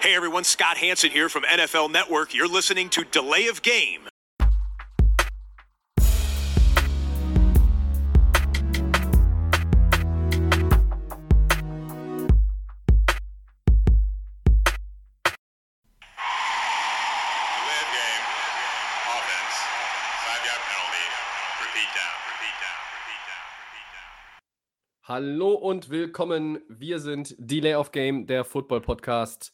Hey everyone, Scott Hanson here from NFL Network. You're listening to Delay of Game. Delay of game. Offense. Five yard penalty. Repeat down. Repeat down. Repeat down. Repeat down. Hallo und willkommen. Wir sind Delay of Game, der Football Podcast.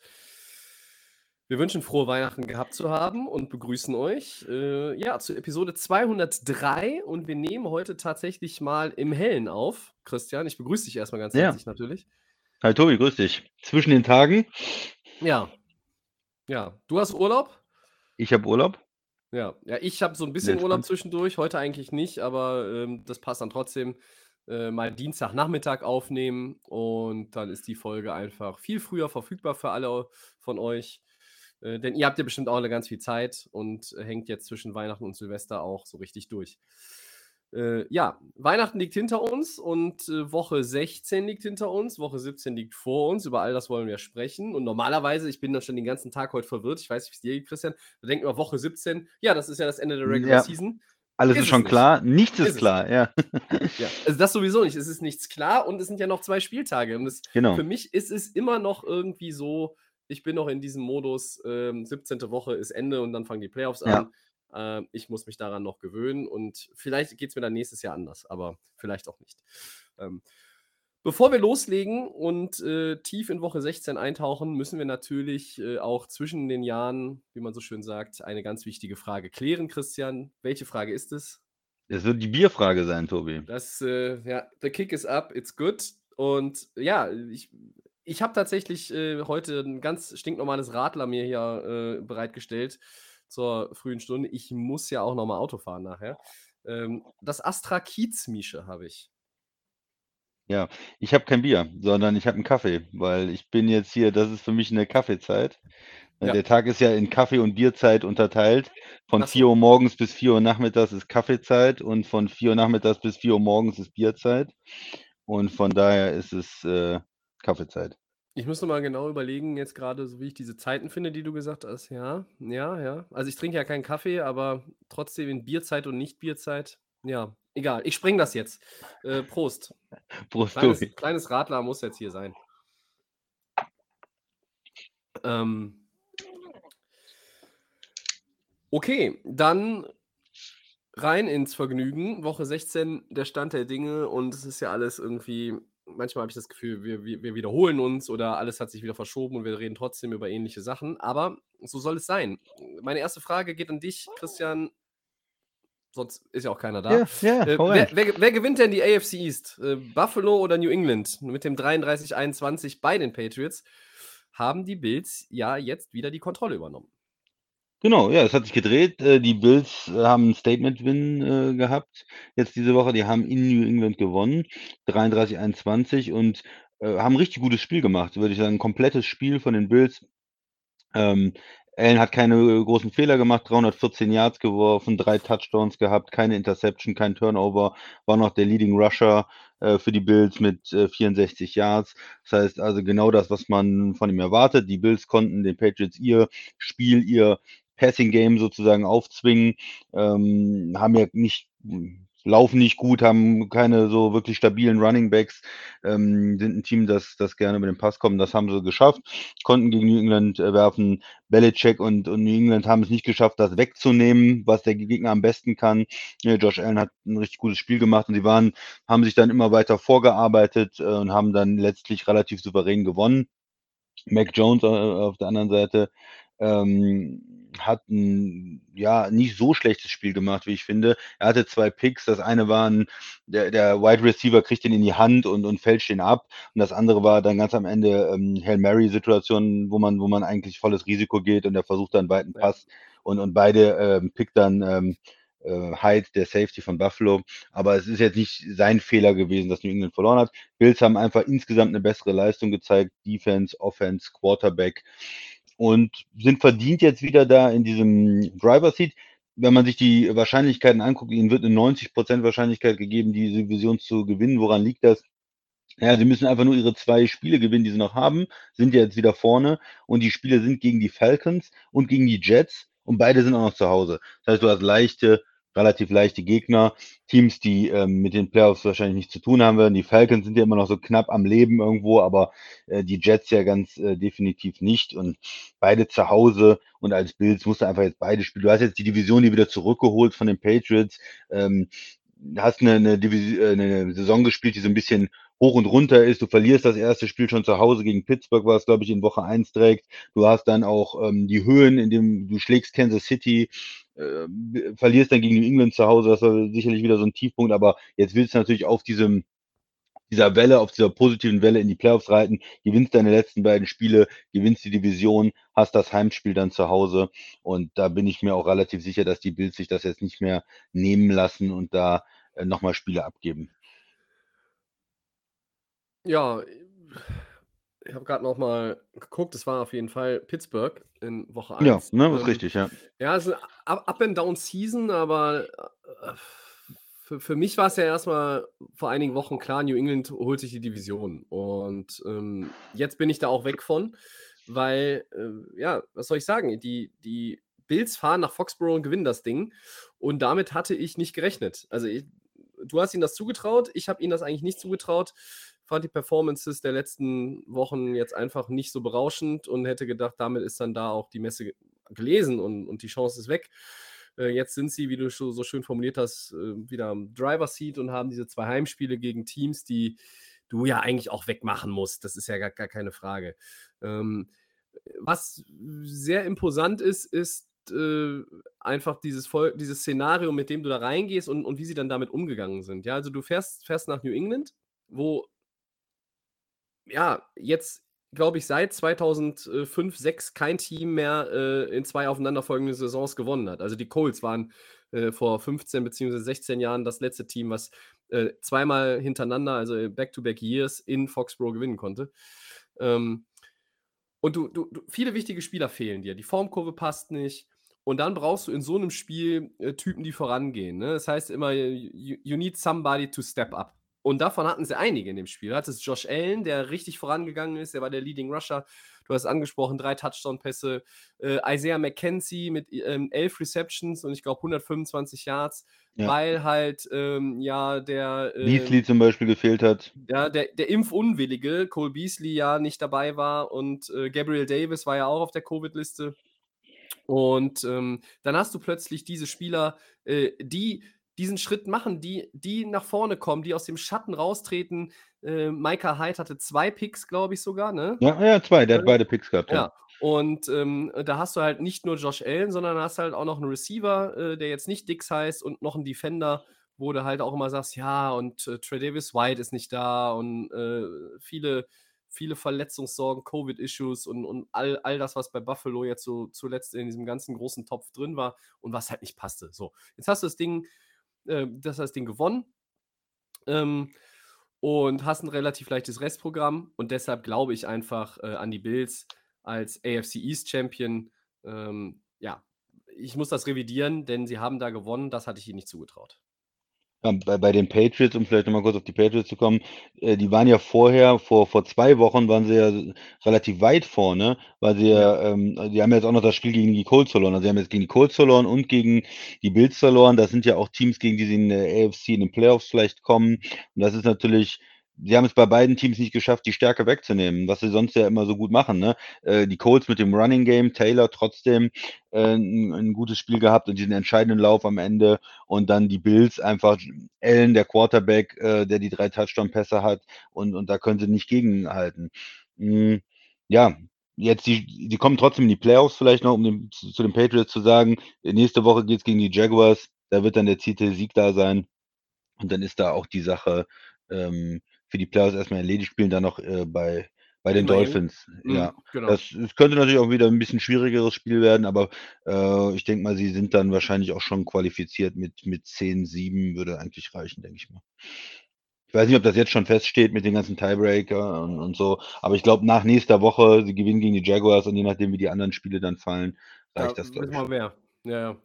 Wir wünschen frohe Weihnachten gehabt zu haben und begrüßen euch äh, ja zu Episode 203 und wir nehmen heute tatsächlich mal im Hellen auf. Christian, ich begrüße dich erstmal ganz Ja. herzlich natürlich. Hi Tobi, grüß dich. Zwischen den Tagen, Ja. Ja, du hast Urlaub? ich habe Urlaub. Ja, ja, ich habe so ein bisschen Sehr Urlaub spannend. zwischendurch, heute eigentlich nicht, aber ähm, das passt dann trotzdem. Äh, mal Dienstagnachmittag aufnehmen und dann ist die Folge einfach viel früher verfügbar für alle von euch. Äh, denn ihr habt ja bestimmt auch alle ganz viel Zeit und äh, hängt jetzt zwischen Weihnachten und Silvester auch so richtig durch. Äh, ja, Weihnachten liegt hinter uns und äh, Woche 16 liegt hinter uns, Woche 17 liegt vor uns. Über all das wollen wir sprechen. Und normalerweise, ich bin dann schon den ganzen Tag heute verwirrt, ich weiß nicht, wie es dir geht, Christian, da denkt man Woche 17, ja, das ist ja das Ende der Regular Ja. Season. Alles Ist ist, schon nicht. klar, nichts Ist ist, klar, ja. Ja, also das sowieso nicht. Es ist nichts klar und es sind ja noch zwei Spieltage. Und es, Genau. für mich ist es immer noch irgendwie so, ich bin noch in diesem Modus, ähm, 17. Woche ist Ende und dann fangen die Playoffs Ja. an. Ähm, ich muss mich daran noch gewöhnen und vielleicht geht es mir dann nächstes Jahr anders, aber vielleicht auch nicht. Ähm, bevor wir loslegen und äh, tief in Woche 16 eintauchen, müssen wir natürlich äh, auch zwischen den Jahren, wie man so schön sagt, eine ganz wichtige Frage klären, Christian. Welche Frage ist es? Es wird die Bierfrage sein, Tobi. Das, äh, ja, the kick is up, it's good. Und ja, ich, ich habe tatsächlich äh, heute ein ganz stinknormales Radler mir hier äh, bereitgestellt zur frühen Stunde. Ich muss ja auch nochmal Auto fahren nachher. Ähm, das Astra Kiez-Mische habe ich. Ja, ich habe kein Bier, sondern ich habe einen Kaffee, weil ich bin jetzt hier, das ist für mich eine Kaffeezeit. Äh, Ja. Der Tag ist ja in Kaffee- und Bierzeit unterteilt. Von Ach so. 4 Uhr morgens bis 4 Uhr nachmittags ist Kaffeezeit und von 4 Uhr nachmittags bis 4 Uhr morgens ist Bierzeit. Und von daher ist es äh, Kaffeezeit. Ich muss noch mal genau überlegen, jetzt gerade, so wie ich diese Zeiten finde, die du gesagt hast. Ja, ja, ja. Also ich trinke ja keinen Kaffee, aber trotzdem in Bierzeit und Nicht-Bierzeit. Ja, egal. Ich spreng das jetzt. Äh, Prost. Prost, Kleines, Tobi. kleines Radler muss jetzt hier sein. Ähm, okay, dann rein ins Vergnügen. Woche 16, der Stand der Dinge und es ist ja alles irgendwie, manchmal habe ich das Gefühl, wir, wir, wir wiederholen uns oder alles hat sich wieder verschoben und wir reden trotzdem über ähnliche Sachen, aber so soll es sein. Meine erste Frage geht an dich, Christian. Sonst ist ja auch keiner da. Ja, ja, Äh, wer, wer, wer gewinnt denn die AFC East? Äh, Buffalo oder New England? Mit dem 33-21 bei den Patriots haben die Bills ja jetzt wieder die Kontrolle übernommen. Genau, ja, es hat sich gedreht. Äh, Die Bills äh, haben einen Statement-Win äh, gehabt jetzt diese Woche. Die haben in New England gewonnen, 33-21 und äh, haben ein richtig gutes Spiel gemacht, würde ich sagen. Komplettes Spiel von den Bills. Ähm, Allen hat keine großen Fehler gemacht, 314 Yards geworfen, drei Touchdowns gehabt, keine Interception, kein Turnover, war noch der Leading Rusher äh, für die Bills mit äh, 64 Yards. Das heißt also genau das, was man von ihm erwartet. Die Bills konnten den Patriots ihr Spiel, ihr Passing Game sozusagen aufzwingen, ähm, haben ja nicht laufen nicht gut, haben keine so wirklich stabilen Running Backs, ähm, sind ein Team, das, das gerne über den Pass kommt. Das haben sie geschafft, konnten gegen New England äh, werfen. Belichick und, und New England haben es nicht geschafft, das wegzunehmen, was der Gegner am besten kann. Ja, Josh Allen hat ein richtig gutes Spiel gemacht und sie waren, haben sich dann immer weiter vorgearbeitet äh, und haben dann letztlich relativ souverän gewonnen. Mac Jones äh, auf der anderen Seite ähm, hat ein ja nicht so schlechtes Spiel gemacht, wie ich finde. Er hatte zwei Picks. Das eine war ein, der, der Wide Receiver kriegt den in die Hand und, und fälscht den ab. Und das andere war dann ganz am Ende ähm, Hail Mary-Situation, wo man, wo man eigentlich volles Risiko geht und er versucht dann einen weiten. Pass und, und beide ähm, pickt dann ähm, äh, Hyde, der Safety von Buffalo. Aber es ist jetzt nicht sein Fehler gewesen, dass New England verloren hat. Bills haben einfach insgesamt eine bessere Leistung gezeigt. Defense, Offense, Quarterback und sind verdient jetzt wieder da in diesem Driver Seat. Wenn man sich die Wahrscheinlichkeiten anguckt, ihnen wird eine 90% Wahrscheinlichkeit gegeben, diese Division zu gewinnen. Woran liegt das? Ja, sie müssen einfach nur ihre 2 Spiele gewinnen, die sie noch haben, sind ja jetzt wieder vorne und die Spiele sind gegen die Falcons und gegen die Jets und beide sind auch noch zu Hause. Das heißt, du hast leichte relativ leichte Gegner, Teams, die ähm, mit den Playoffs wahrscheinlich nichts zu tun haben werden. Die Falcons sind ja immer noch so knapp am Leben irgendwo, aber äh, die Jets ja ganz äh, definitiv nicht. Und beide zu Hause und als Bills musst du einfach jetzt beide spielen. Du hast jetzt die Division, die wieder zurückgeholt von den Patriots. Ähm, hast eine, eine, Division, äh, eine Saison gespielt, die so ein bisschen hoch und runter ist. Du verlierst das erste Spiel schon zu Hause gegen Pittsburgh, was glaube ich in Woche 1 direkt. Du hast dann auch ähm, die Höhen, in dem du schlägst Kansas City, äh, verlierst dann gegen England zu Hause, das war sicherlich wieder so ein Tiefpunkt, aber jetzt willst du natürlich auf diesem dieser Welle, auf dieser positiven Welle in die Playoffs reiten, gewinnst deine letzten beiden Spiele, gewinnst die Division, hast das Heimspiel dann zu Hause und da bin ich mir auch relativ sicher, dass die Bills sich das jetzt nicht mehr nehmen lassen und da äh, nochmal Spiele abgeben. Ja, ich habe gerade noch mal geguckt, es war auf jeden Fall Pittsburgh in Woche 1. Ja, ne, ist ähm, richtig, ja. Ja, es ist eine Up-and-Down-Season, aber äh, für, für mich war es ja erstmal vor einigen Wochen klar, New England holt sich die Division. Und ähm, jetzt bin ich da auch weg von, weil, äh, ja, was soll ich sagen, die, die Bills fahren nach Foxborough und gewinnen das Ding. Und damit hatte ich nicht gerechnet. Also ich, du hast ihnen das zugetraut, ich habe ihnen das eigentlich nicht zugetraut fand die Performances der letzten Wochen jetzt einfach nicht so berauschend und hätte gedacht, damit ist dann da auch die Messe gelesen und, und die Chance ist weg. Äh, jetzt sind sie, wie du so schön formuliert hast, äh, wieder am Driver Seat und haben diese zwei Heimspiele gegen Teams, die du ja eigentlich auch wegmachen musst. Das ist ja gar, gar keine Frage. Ähm, was sehr imposant ist, ist äh, einfach dieses, Vol dieses Szenario, mit dem du da reingehst und, und wie sie dann damit umgegangen sind. Ja, also du fährst, fährst nach New England, wo ja, jetzt, glaube ich, seit 2005, 6 kein Team mehr äh, in zwei aufeinanderfolgenden Saisons gewonnen hat. Also die Colts waren äh, vor 15 bzw. 16 Jahren das letzte Team, was äh, zweimal hintereinander, also Back-to-Back Years in Foxborough gewinnen konnte. Ähm, und du, du, du, viele wichtige Spieler fehlen dir. Die Formkurve passt nicht. Und dann brauchst du in so einem Spiel äh, Typen, die vorangehen. Ne? Das heißt immer, you, you need somebody to step up. Und davon hatten sie einige in dem Spiel. Du hattest Josh Allen, der richtig vorangegangen ist, der war der Leading Rusher. Du hast angesprochen, drei Touchdown-Pässe. Äh, Isaiah McKenzie mit ähm, elf Receptions und ich glaube 125 Yards, ja. weil halt ähm, ja der. Äh, Beasley zum Beispiel gefehlt hat. Ja, der, der Impfunwillige, Cole Beasley, ja nicht dabei war und äh, Gabriel Davis war ja auch auf der Covid-Liste. Und ähm, dann hast du plötzlich diese Spieler, äh, die diesen Schritt machen, die, die nach vorne kommen, die aus dem Schatten raustreten. Äh, Micah Hyde hatte zwei Picks, glaube ich sogar, ne? Ja, ja, zwei, der hat beide Picks gehabt. Ja. ja. Und ähm, da hast du halt nicht nur Josh Allen, sondern hast halt auch noch einen Receiver, äh, der jetzt nicht Dix heißt und noch einen Defender, wo du halt auch immer sagst, ja, und äh, Trey Davis White ist nicht da und äh, viele, viele Verletzungssorgen, Covid-Issues und, und all, all das, was bei Buffalo jetzt so zuletzt in diesem ganzen großen Topf drin war und was halt nicht passte. So, jetzt hast du das Ding äh, das heißt, den gewonnen. Ähm, und hast ein relativ leichtes Restprogramm. Und deshalb glaube ich einfach äh, an die Bills als AFC East Champion. Ähm, ja, ich muss das revidieren, denn sie haben da gewonnen. Das hatte ich ihnen nicht zugetraut bei, bei den Patriots, um vielleicht nochmal kurz auf die Patriots zu kommen, äh, die waren ja vorher, vor, vor zwei Wochen waren sie ja relativ weit vorne, weil sie ja, ähm, die haben jetzt auch noch das Spiel gegen die Colts verloren. Also sie haben jetzt gegen die Colts verloren und gegen die Bills verloren. Das sind ja auch Teams, gegen die sie in der AFC in den Playoffs vielleicht kommen. Und das ist natürlich sie haben es bei beiden Teams nicht geschafft, die Stärke wegzunehmen, was sie sonst ja immer so gut machen. Ne? Äh, die Colts mit dem Running Game, Taylor trotzdem äh, ein, ein, gutes Spiel gehabt und diesen entscheidenden Lauf am Ende und dann die Bills einfach Allen, der Quarterback, äh, der die drei Touchdown-Pässe hat und, und da können sie nicht gegenhalten. Mhm. Ja, jetzt die, die kommen trotzdem in die Playoffs vielleicht noch, um dem, zu, zu den Patriots zu sagen, nächste Woche geht es gegen die Jaguars, da wird dann der Titel Sieg da sein und dann ist da auch die Sache ähm, für die Playoffs erstmal erledigt, spielen dann noch äh, bei, bei den Miami. Dolphins. Mhm, ja, genau. das, das, könnte natürlich auch wieder ein bisschen schwierigeres Spiel werden, aber äh, ich denke mal, sie sind dann wahrscheinlich auch schon qualifiziert mit, mit 10, 7 würde eigentlich reichen, denke ich mal. Ich weiß nicht, ob das jetzt schon feststeht mit den ganzen Tiebreaker und, und so, aber ich glaube, nach nächster Woche, sie gewinnen gegen die Jaguars und je nachdem, wie die anderen Spiele dann fallen, reicht ja, das, glaube ich. Mal mehr. Ja, ja.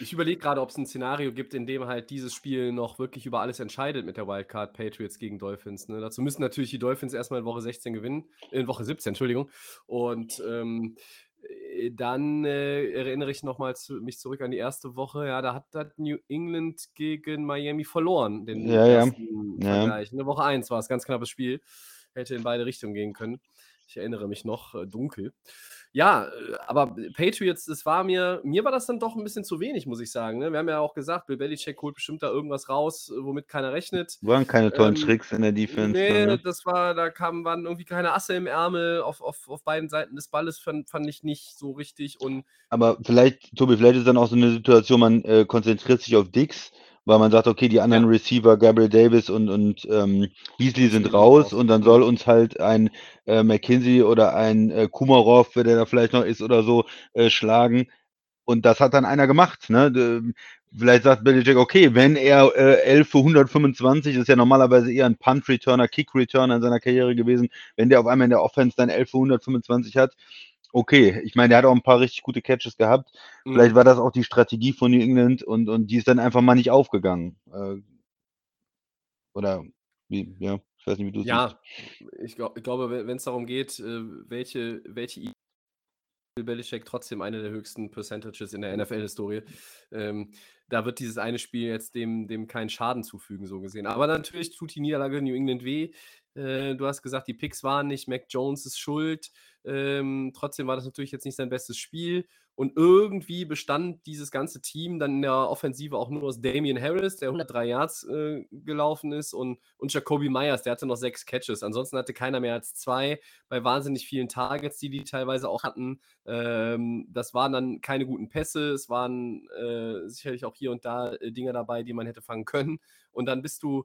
Ich überlege gerade, ob es ein Szenario gibt, in dem halt dieses Spiel noch wirklich über alles entscheidet mit der Wildcard Patriots gegen Dolphins. Ne? Dazu müssen natürlich die Dolphins erstmal in Woche 16 gewinnen, in Woche 17, Entschuldigung. Und ähm, äh, dann äh, erinnere ich nochmal zu, mich zurück an die erste Woche. Ja, da hat, hat New England gegen Miami verloren, den Ja, ja. ersten Ja. Vergleich. Ne? Woche 1 war es, ganz knappes Spiel. Hätte in beide Richtungen gehen können. Ich erinnere mich noch äh, dunkel. Ja, äh, aber Patriots, das war mir, mir war das dann doch ein bisschen zu wenig, muss ich sagen. Ne? Wir haben ja auch gesagt, Bill Belichick holt bestimmt da irgendwas raus, äh, womit keiner rechnet. Waren keine tollen Ähm, Tricks in der Defense. Nee, ne? das war, da kamen, waren irgendwie keine Asse im Ärmel auf, auf, auf beiden Seiten des Balles, fand, fand ich nicht so richtig. Und Aber vielleicht, Tobi, vielleicht ist dann auch so eine Situation, man äh, konzentriert sich auf Dix, weil man sagt, okay, die anderen. Receiver, Gabriel Davis und, und ähm, Beasley sind raus und dann soll uns halt ein äh, McKinsey oder ein äh, Kumarov, wer der da vielleicht noch ist oder so, äh, schlagen. Und das hat dann einer gemacht. Ne? Vielleicht sagt Belichick, okay, wenn er äh, 11 für 125, das ist ja normalerweise eher ein Punt-Returner, Kick-Returner in seiner Karriere gewesen, wenn der auf einmal in der Offense dann 11 für 125 hat, okay. Ich meine, der hat auch ein paar richtig gute Catches gehabt. Vielleicht Mhm. war das auch die Strategie von New England und, und die ist dann einfach mal nicht aufgegangen. Äh, oder wie, ja, ich weiß nicht, wie du es ja, ich, glaub, ich glaube, wenn es darum geht, äh, welche, welche I- Bill Belichick trotzdem eine der höchsten Percentages in der NFL-Historie. Ähm, da wird dieses eine Spiel jetzt dem, dem keinen Schaden zufügen, so gesehen. Aber natürlich tut die Niederlage New England weh. Äh, du hast gesagt, die Picks waren nicht, Mac Jones ist schuld. Ähm, trotzdem war das natürlich jetzt nicht sein bestes Spiel. Und irgendwie bestand dieses ganze Team dann in der Offensive auch nur aus Damian Harris, der 103 Yards äh, gelaufen ist, und, und Jacoby Myers, der hatte noch sechs Catches. Ansonsten hatte keiner mehr als zwei bei wahnsinnig vielen Targets, die die teilweise auch hatten. Ähm, das waren dann keine guten Pässe, es waren äh, sicherlich auch hier und da äh, Dinge dabei, die man hätte fangen können. Und dann bist du,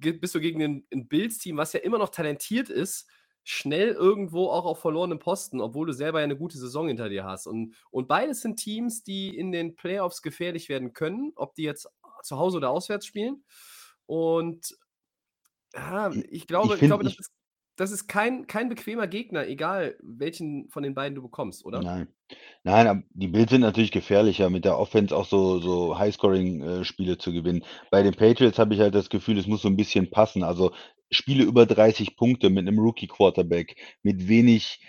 bist du gegen ein, ein Bills-Team, was ja immer noch talentiert ist, schnell irgendwo auch auf verlorenem Posten, obwohl du selber ja eine gute Saison hinter dir hast. Und, und beides sind Teams, die in den Playoffs gefährlich werden können, ob die jetzt zu Hause oder auswärts spielen. Und ja, Ich- ich ich glaube, ich find- glaube, das ich- ist, das ist kein, kein bequemer Gegner, egal welchen von den beiden du bekommst, oder? Nein. Nein, aber die Bills sind natürlich gefährlicher, mit der Offense auch so, so High-Scoring-Spiele zu gewinnen. Bei den Patriots habe ich halt das Gefühl, es muss so ein bisschen passen. Also Spiele über 30 Punkte mit einem Rookie-Quarterback, mit wenig,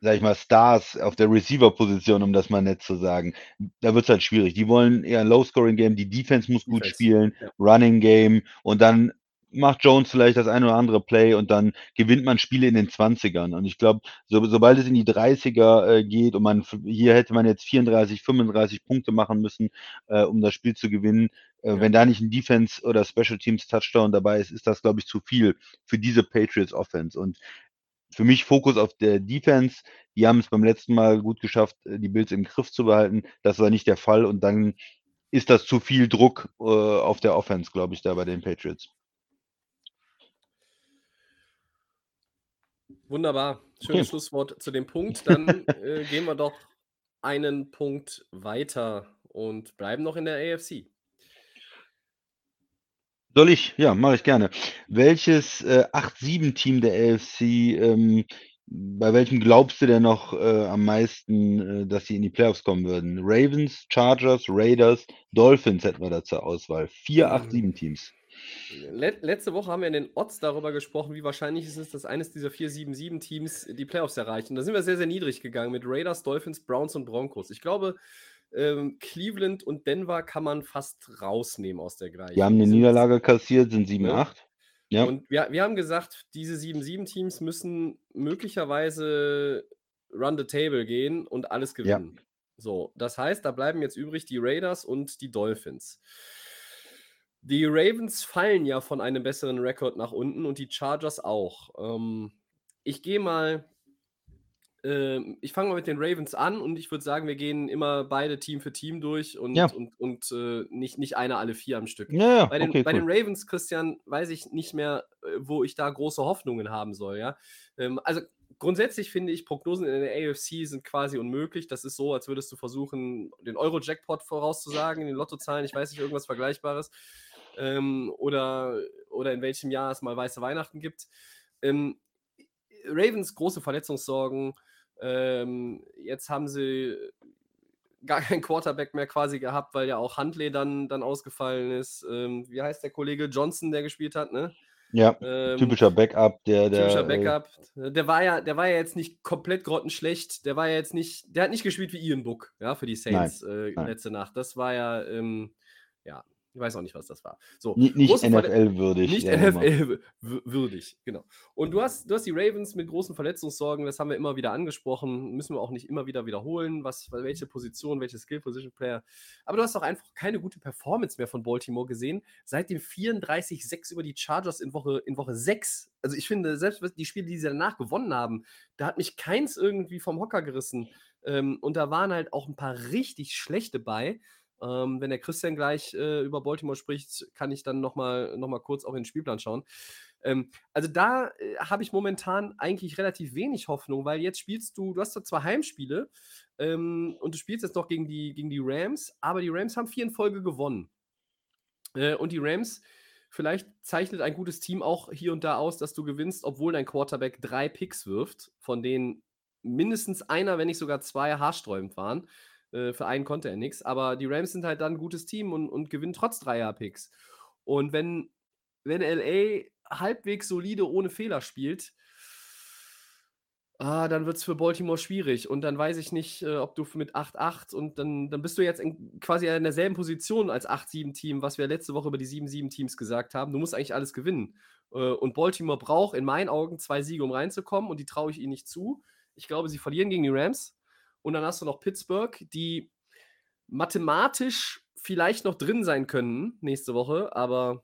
sag ich mal, Stars auf der Receiver-Position, um das mal nett zu sagen. Da wird es halt schwierig. Die wollen eher ein Low-Scoring-Game, die Defense muss gut Defense, spielen, ja. Running-Game und dann macht Jones vielleicht das eine oder andere Play und dann gewinnt man Spiele in den 20ern. Und ich glaube, so, sobald es in die 30er äh, geht und man hier hätte man jetzt 34, 35 Punkte machen müssen, äh, um das Spiel zu gewinnen. Äh, Ja. Wenn da nicht ein Defense oder Special Teams Touchdown dabei ist, ist das, glaube ich, zu viel für diese Patriots Offense. Und für mich Fokus auf der Defense. Die haben es beim letzten Mal gut geschafft, äh, die Bills im Griff zu behalten. Das war nicht der Fall und dann ist das zu viel Druck äh, auf der Offense, glaube ich, da bei den Patriots. Wunderbar. Schönes. Schlusswort zu dem Punkt. Dann äh, gehen wir doch einen Punkt weiter und bleiben noch in der AFC. Soll ich? Ja, mache ich gerne. Welches äh, 8-7-Team der AFC, ähm, bei welchem glaubst du denn noch äh, am meisten, äh, dass sie in die Playoffs kommen würden? Ravens, Chargers, Raiders, Dolphins hätten wir da zur Auswahl. Vier Mhm. 8-7-Teams. Let letzte Woche haben wir in den Odds darüber gesprochen, wie wahrscheinlich es ist, dass eines dieser 4-7-7-Teams die Playoffs erreichen. Da sind wir sehr, sehr niedrig gegangen mit Raiders, Dolphins, Browns und Broncos. Ich glaube, ähm, Cleveland und Denver kann man fast rausnehmen aus der Gleichung. Die haben eine Niederlage kassiert, sind Ja. 7-8. Ja. Und wir, wir haben gesagt, diese 7-7-Teams müssen möglicherweise run the table gehen und alles Ja. gewinnen. So, das heißt, da bleiben jetzt übrig die Raiders und die Dolphins. Die Ravens fallen ja von einem besseren Rekord nach unten und die Chargers auch. Ähm, ich gehe mal, ähm, ich fange mal mit den Ravens an und ich würde sagen, wir gehen immer beide Team für Team durch und, Ja. und, und äh, nicht, nicht einer alle vier am Stück. Ja, ja, Bei den, okay, bei cool. den Ravens, Christian, weiß ich nicht mehr, äh, wo ich da große Hoffnungen haben soll, ja. Ähm, also grundsätzlich finde ich, Prognosen in der AFC sind quasi unmöglich. Das ist so, als würdest du versuchen, den Euro-Jackpot vorauszusagen, in den Lottozahlen, ich weiß nicht, irgendwas Vergleichbares. Ähm, oder, oder in welchem Jahr es mal weiße Weihnachten gibt. Ähm, Ravens große Verletzungssorgen. Ähm, jetzt haben sie gar keinen Quarterback mehr quasi gehabt, weil ja auch Huntley dann, dann ausgefallen ist. Ähm, wie heißt der Kollege Johnson, der gespielt hat, ne? Ja, Ähm, typischer Backup, der, der. typischer äh, Backup. Der war ja, der war ja jetzt nicht komplett grottenschlecht. Der war ja jetzt nicht, der hat nicht gespielt wie Ian Book, ja, für die Saints äh, nein. letzte Nacht. Das war ja, ähm, ja, ich weiß auch nicht, was das war. So, Nicht, NFL-würdig. nicht. NFL-würdig, genau. Und du hast, du hast die Ravens mit großen Verletzungssorgen, das haben wir immer wieder angesprochen, müssen wir auch nicht immer wieder wiederholen, was, welche Position, welche Skill-Position-Player. Aber du hast auch einfach keine gute Performance mehr von Baltimore gesehen, seit dem 34-6 über die Chargers in Woche, in Woche 6. Also ich finde, selbst die Spiele, die sie danach gewonnen haben, da hat mich keins irgendwie vom Hocker gerissen. Ähm, und da waren halt auch ein paar richtig schlechte bei. Ähm, wenn der Christian gleich äh, über Baltimore spricht, kann ich dann nochmal noch mal kurz auch in den Spielplan schauen. Ähm, also da äh, habe ich momentan eigentlich relativ wenig Hoffnung, weil jetzt spielst du, du hast da zwei Heimspiele ähm, und du spielst jetzt noch gegen die, gegen die Rams, aber die Rams haben vier in Folge gewonnen. Äh, und die Rams, vielleicht zeichnet ein gutes Team auch hier und da aus, dass du gewinnst, obwohl dein Quarterback drei Picks wirft, von denen mindestens einer, wenn nicht sogar zwei haarsträubend waren. Äh, für einen konnte er nichts. Aber die Rams sind halt dann ein gutes Team und, und gewinnen trotz Dreier-Picks. Und wenn, wenn LA halbwegs solide ohne Fehler spielt, ah, dann wird es für Baltimore schwierig. Und dann weiß ich nicht, äh, ob du mit 8-8 und dann, dann bist du jetzt in, quasi in derselben Position als 8-7-Team, was wir letzte Woche über die 7-7-Teams gesagt haben. Du musst eigentlich alles gewinnen. Äh, und Baltimore braucht in meinen Augen zwei Siege, um reinzukommen und die traue ich ihnen nicht zu. Ich glaube, sie verlieren gegen die Rams. Und dann hast du noch Pittsburgh, die mathematisch vielleicht noch drin sein können nächste Woche, aber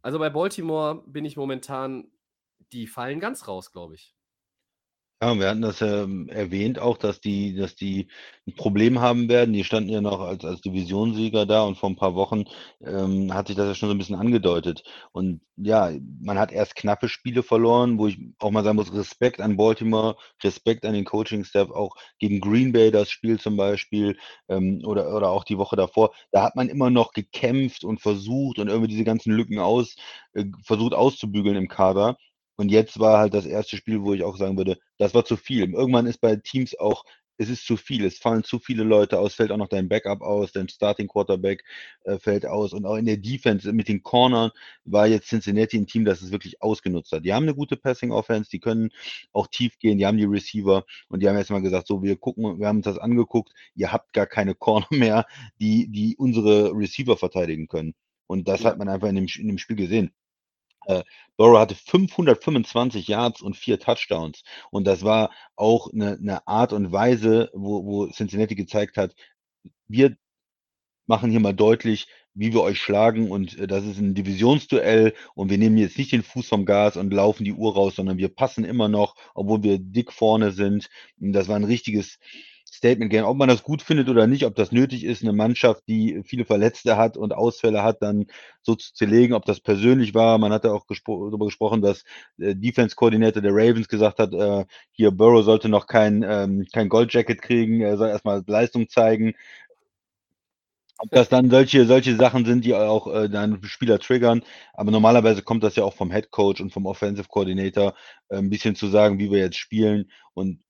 also bei Baltimore bin ich momentan, die fallen ganz raus, glaube ich. Ja, wir hatten das ähm, erwähnt auch, dass die, dass die ein Problem haben werden. Die standen ja noch als, als Divisionssieger da und vor ein paar Wochen ähm, hat sich das ja schon so ein bisschen angedeutet. Und ja, man hat erst knappe Spiele verloren, wo ich auch mal sagen muss, Respekt an Baltimore, Respekt an den Coaching-Staff, auch gegen Green Bay das Spiel zum Beispiel ähm, oder, oder auch die Woche davor. Da hat man immer noch gekämpft und versucht und irgendwie diese ganzen Lücken aus, äh, versucht auszubügeln im Kader. Und jetzt war halt das erste Spiel, wo ich auch sagen würde, das war zu viel. Irgendwann ist bei Teams auch, es ist zu viel. Es fallen zu viele Leute aus, fällt auch noch dein Backup aus, dein Starting Quarterback äh, fällt aus. Und auch in der Defense mit den Cornern war jetzt Cincinnati ein Team, das es wirklich ausgenutzt hat. Die haben eine gute Passing Offense, die können auch tief gehen, die haben die Receiver und die haben jetzt mal gesagt, so wir gucken, wir haben uns das angeguckt, ihr habt gar keine Corner mehr, die, die unsere Receiver verteidigen können. Und das hat man einfach in dem, in dem Spiel gesehen. Äh, Burrow hatte 525 Yards und vier Touchdowns. Und das war auch eine, eine Art und Weise, wo, wo Cincinnati gezeigt hat, wir machen hier mal deutlich, wie wir euch schlagen. Und äh, das ist ein Divisionsduell. Und wir nehmen jetzt nicht den Fuß vom Gas und laufen die Uhr raus, sondern wir passen immer noch, obwohl wir dick vorne sind. Und das war ein richtiges Statement Game. Ob man das gut findet oder nicht, ob das nötig ist, eine Mannschaft, die viele Verletzte hat und Ausfälle hat, dann so zu zerlegen, ob das persönlich war. Man hatte auch gespro darüber gesprochen, dass äh, Defense Coordinator der Ravens gesagt hat, äh, hier Burrow sollte noch kein, ähm, kein Goldjacket kriegen, er soll erstmal Leistung zeigen. Ob das dann solche, solche Sachen sind, die auch äh, dann Spieler triggern. Aber normalerweise kommt das ja auch vom Head Coach und vom Offensive Coordinator, äh, ein bisschen zu sagen, wie wir jetzt spielen. Und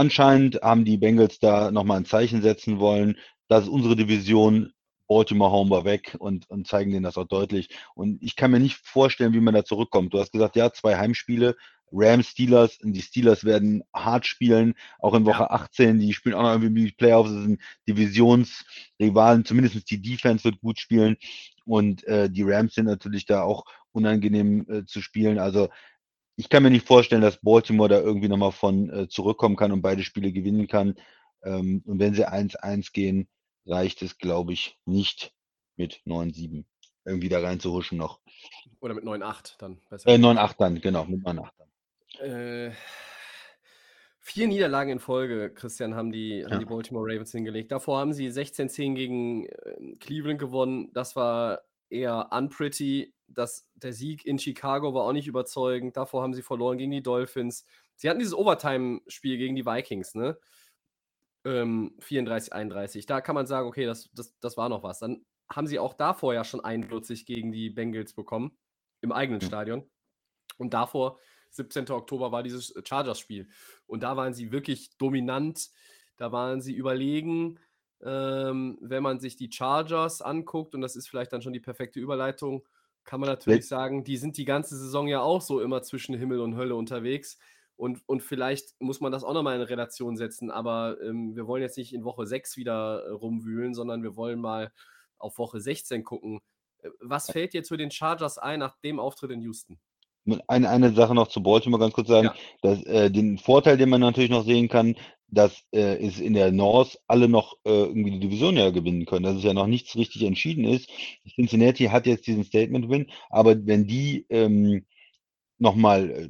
anscheinend haben die Bengals da nochmal ein Zeichen setzen wollen. Das ist unsere Division. Baltimore hauen wir weg und, und zeigen denen das auch deutlich. Und ich kann mir nicht vorstellen, wie man da zurückkommt. Du hast gesagt, ja, zwei Heimspiele. Rams, Steelers. Und die Steelers werden hart spielen, auch in Woche 18. Die spielen auch noch irgendwie die Playoffs. Das sind Divisionsrivalen. Zumindest die Defense wird gut spielen. Und äh, die Rams sind natürlich da auch unangenehm äh, zu spielen. Also ich kann mir nicht vorstellen, dass Baltimore da irgendwie nochmal von äh, zurückkommen kann und beide Spiele gewinnen kann. Ähm, und wenn sie 1-1 gehen, reicht es, glaube ich, nicht mit 9-7 irgendwie da reinzuhuschen noch. Oder mit 9-8 dann besser. Äh, 9-8 dann, genau, mit 9-8 dann. Äh, vier Niederlagen in Folge, Christian, haben die, haben Ja. die Baltimore Ravens hingelegt. Davor haben sie 16-10 gegen äh, Cleveland gewonnen. Das war eher unpretty. Das, der Sieg in Chicago war auch nicht überzeugend. Davor haben sie verloren gegen die Dolphins. Sie hatten dieses Overtime-Spiel gegen die Vikings, ne? Ähm, 34, 31. Da kann man sagen, okay, das, das, das war noch was. Dann haben sie auch davor ja schon 41 gegen die Bengals bekommen. Im eigenen Ja. Stadion. Und davor, 17. Oktober, war dieses Chargers-Spiel. Und da waren sie wirklich dominant. Da waren sie überlegen. Ähm, wenn man sich die Chargers anguckt, und das ist vielleicht dann schon die perfekte Überleitung, kann man natürlich sagen, die sind die ganze Saison ja auch so immer zwischen Himmel und Hölle unterwegs. Und, und vielleicht muss man das auch nochmal in Relation setzen, aber ähm, wir wollen jetzt nicht in Woche 6 wieder äh, rumwühlen, sondern wir wollen mal auf Woche 16 gucken. Äh, was fällt dir zu den Chargers ein nach dem Auftritt in Houston? Eine, eine Sache noch zu Baltimore ganz kurz sagen. Ja. Dass, äh, den Vorteil, den man natürlich noch sehen kann, dass äh, es in der North alle noch äh, irgendwie die Division ja gewinnen können, dass es ja noch nichts richtig entschieden ist. Cincinnati hat jetzt diesen Statement-Win, aber wenn die ähm, nochmal äh,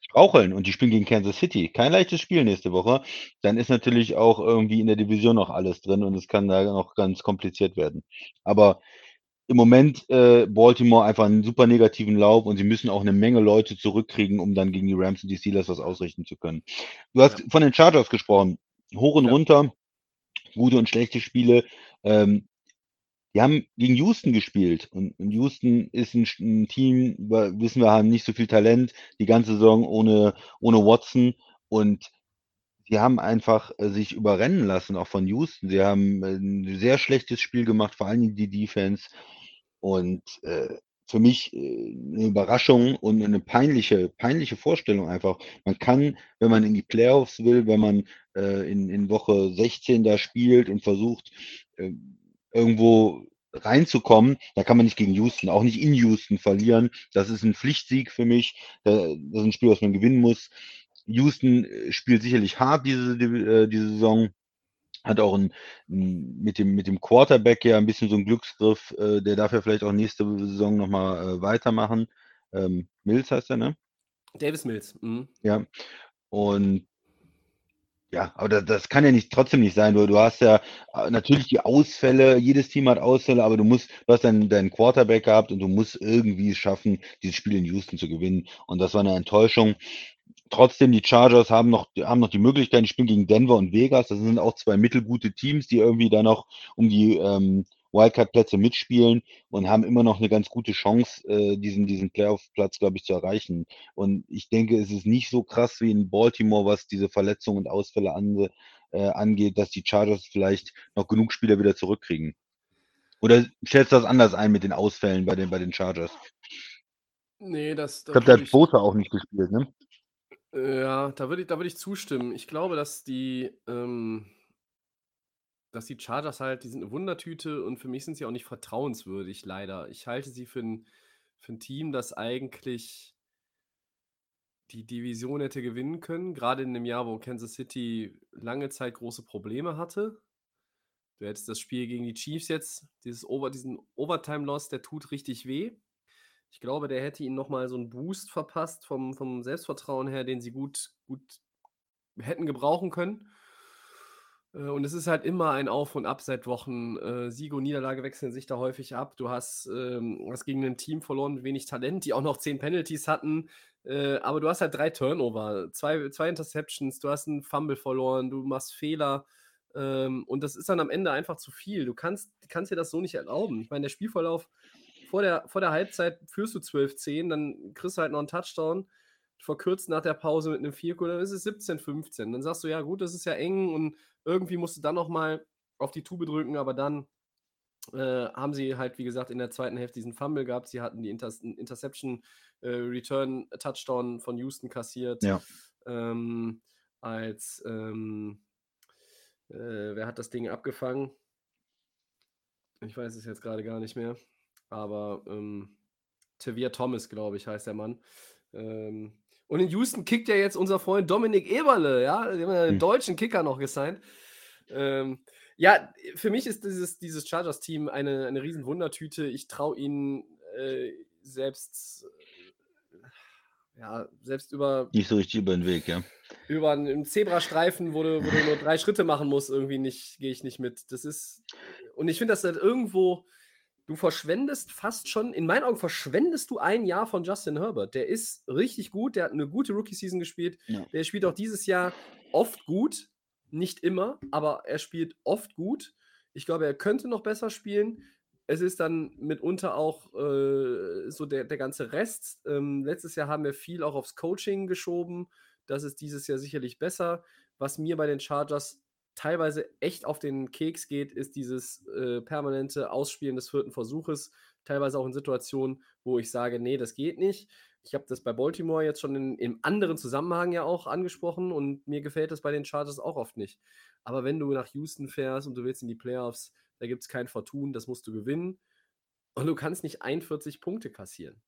straucheln und die spielen gegen Kansas City, kein leichtes Spiel nächste Woche, dann ist natürlich auch irgendwie in der Division noch alles drin und es kann da noch ganz kompliziert werden. Aber im Moment äh, Baltimore einfach einen super negativen Lauf und sie müssen auch eine Menge Leute zurückkriegen, um dann gegen die Rams und die Steelers was ausrichten zu können. Du hast Ja. von den Chargers gesprochen. Hoch und Ja. runter, gute und schlechte Spiele. Ähm, die haben gegen Houston gespielt und, Houston ist ein, ein Team, wissen wir, haben nicht so viel Talent, die ganze Saison ohne, ohne Watson und die haben einfach äh, sich überrennen lassen, auch von Houston. Sie haben äh, ein sehr schlechtes Spiel gemacht, vor allem die Defense. Und äh, für mich äh, eine Überraschung und eine peinliche, peinliche Vorstellung einfach. Man kann, wenn man in die Playoffs will, wenn man äh, in, in Woche 16 da spielt und versucht, äh, irgendwo reinzukommen, da kann man nicht gegen Houston, auch nicht in Houston verlieren. Das ist ein Pflichtsieg für mich. Das ist ein Spiel, was man gewinnen muss. Houston äh, spielt sicherlich hart diese, äh, diese Saison. Hat auch ein, mit, dem, mit dem Quarterback ja ein bisschen so einen Glücksgriff. Äh, der darf ja vielleicht auch nächste Saison nochmal äh, weitermachen. Ähm, Mills heißt er, ne? Davis Mills. Mhm. Ja. Und ja, aber das, das kann ja nicht trotzdem nicht sein. Du, du hast ja äh, natürlich die Ausfälle, jedes Team hat Ausfälle, aber du musst, du hast deinen, deinen Quarterback gehabt und du musst irgendwie schaffen, dieses Spiel in Houston zu gewinnen. Und das war eine Enttäuschung. Trotzdem, die Chargers haben noch, haben noch die Möglichkeit, die spielen gegen Denver und Vegas. Das sind auch zwei mittelgute Teams, die irgendwie da noch um die ähm, Wildcard-Plätze mitspielen und haben immer noch eine ganz gute Chance, äh, diesen, diesen Playoff-Platz, glaube ich, zu erreichen. Und ich denke, es ist nicht so krass wie in Baltimore, was diese Verletzungen und Ausfälle an, äh, angeht, dass die Chargers vielleicht noch genug Spieler wieder zurückkriegen. Oder stellst du das anders ein mit den Ausfällen bei den, bei den Chargers? Nee, das, Ich da glaube, da hat ich, Bosa auch nicht gespielt, ne? Ja, da würde ich, da ich zustimmen. Ich glaube, dass die, ähm, dass die Chargers halt, die sind eine Wundertüte und für mich sind sie auch nicht vertrauenswürdig, leider. Ich halte sie für ein, für ein Team, das eigentlich die Division hätte gewinnen können, gerade in dem Jahr, wo Kansas City lange Zeit große Probleme hatte. Du hättest das Spiel gegen die Chiefs jetzt, dieses Over, diesen Overtime-Loss, der tut richtig weh. Ich glaube, der hätte ihnen nochmal so einen Boost verpasst vom, vom Selbstvertrauen her, den sie gut, gut hätten gebrauchen können. Äh, Und es ist halt immer ein Auf und Ab seit Wochen. Äh, Sieg und Niederlage wechseln sich da häufig ab. Du hast, ähm, hast gegen ein Team verloren wenig Talent, die auch noch zehn Penalties hatten. Äh, aber du hast halt drei Turnover, zwei, zwei Interceptions, du hast einen Fumble verloren, du machst Fehler. Ähm, und das ist dann am Ende einfach zu viel. Du kannst, kannst dir das so nicht erlauben. Ich meine, der Spielverlauf vor der, vor der Halbzeit führst du 12-10, dann kriegst du halt noch einen Touchdown, verkürzt nach der Pause mit einem 4 dann ist es 17-15. Dann sagst du, ja gut, das ist ja eng und irgendwie musst du dann nochmal auf die Tube drücken, aber dann äh, haben sie halt, wie gesagt, in der zweiten Hälfte diesen Fumble gehabt. Sie hatten die Inter Interception äh, Return Touchdown von Houston kassiert. Ja. Ähm, als ähm, äh, wer hat das Ding abgefangen? Ich weiß es jetzt gerade gar nicht mehr. Aber ähm, Tavia Thomas, glaube ich, heißt der Mann. Ähm, und in Houston kickt ja jetzt unser Freund Dominik Eberle, ja, den haben wir einen Hm. deutschen Kicker noch gesigned. Ähm, ja, für mich ist dieses, dieses Chargers-Team eine, eine riesen Wundertüte. Ich traue ihnen äh, selbst, äh, ja, selbst über, Nicht so richtig über den Weg, ja. über einen Zebrastreifen, wo du, wo du nur drei Schritte machen musst, irgendwie nicht, gehe ich nicht mit. Das ist, und ich finde, dass das irgendwo, du verschwendest fast schon, in meinen Augen verschwendest du ein Jahr von Justin Herbert. Der ist richtig gut, der hat eine gute Rookie-Season gespielt. Ja. Der spielt auch dieses Jahr oft gut, nicht immer, aber er spielt oft gut. Ich glaube, er könnte noch besser spielen. Es ist dann mitunter auch äh, so der, der ganze Rest. Ähm, letztes Jahr haben wir viel auch aufs Coaching geschoben. Das ist dieses Jahr sicherlich besser. Was mir bei den Chargers teilweise echt auf den Keks geht, ist dieses äh, permanente Ausspielen des vierten Versuches. Teilweise auch in Situationen, wo ich sage, nee, das geht nicht. Ich habe das bei Baltimore jetzt schon in, im anderen Zusammenhang ja auch angesprochen und mir gefällt das bei den Chargers auch oft nicht. Aber wenn du nach Houston fährst und du willst in die Playoffs, da gibt es kein Fortun, das musst du gewinnen. Und du kannst nicht 41 Punkte kassieren.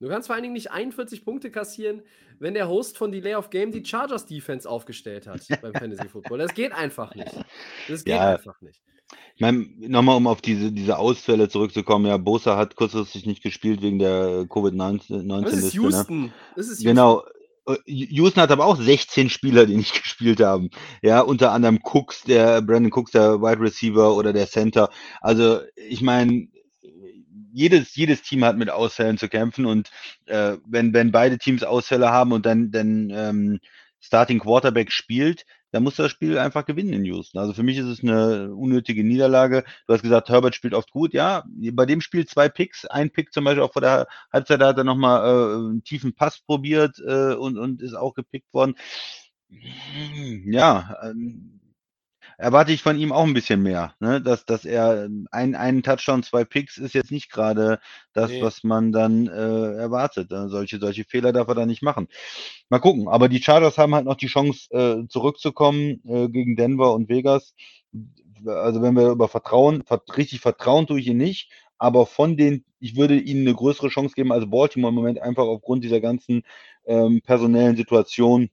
Du kannst vor allen Dingen nicht 41 Punkte kassieren, wenn der Host von Delay of Game die Chargers Defense aufgestellt hat beim Fantasy Football. Das geht einfach nicht. Das geht ja, einfach nicht. Ich meine, nochmal, um auf diese, diese Ausfälle zurückzukommen, ja, Bosa hat kurzfristig nicht gespielt wegen der Covid-19-Liste. Das ist ne? Houston. Ne? Das ist genau. Houston. Genau. Houston hat aber auch 16 Spieler, die nicht gespielt haben. Ja, unter anderem Cooks, der Brandon Cooks, der Wide Receiver oder der Center. Also, ich meine, jedes, jedes Team hat mit Ausfällen zu kämpfen und äh, wenn, wenn beide Teams Ausfälle haben und dann, dann ähm, Starting Quarterback spielt, dann muss das Spiel einfach gewinnen in Houston. Also für mich ist es eine unnötige Niederlage. Du hast gesagt, Herbert spielt oft gut. Ja, bei dem Spiel zwei Picks. Ein Pick zum Beispiel auch vor der Halbzeit, da hat er nochmal äh, einen tiefen Pass probiert äh, und, und ist auch gepickt worden. Ja, ähm, erwarte ich von ihm auch ein bisschen mehr. Ne? Dass, dass er ähm, ein, einen Touchdown, zwei Picks ist jetzt nicht gerade das, nee. was man dann äh, erwartet. Äh, solche, solche Fehler darf er da nicht machen. Mal gucken. Aber die Chargers haben halt noch die Chance, äh, zurückzukommen äh, gegen Denver und Vegas. Also wenn wir über Vertrauen, richtig vertrauen tue ich ihn nicht, aber von den, ich würde ihnen eine größere Chance geben als Baltimore im Moment, einfach aufgrund dieser ganzen ähm, personellen Situation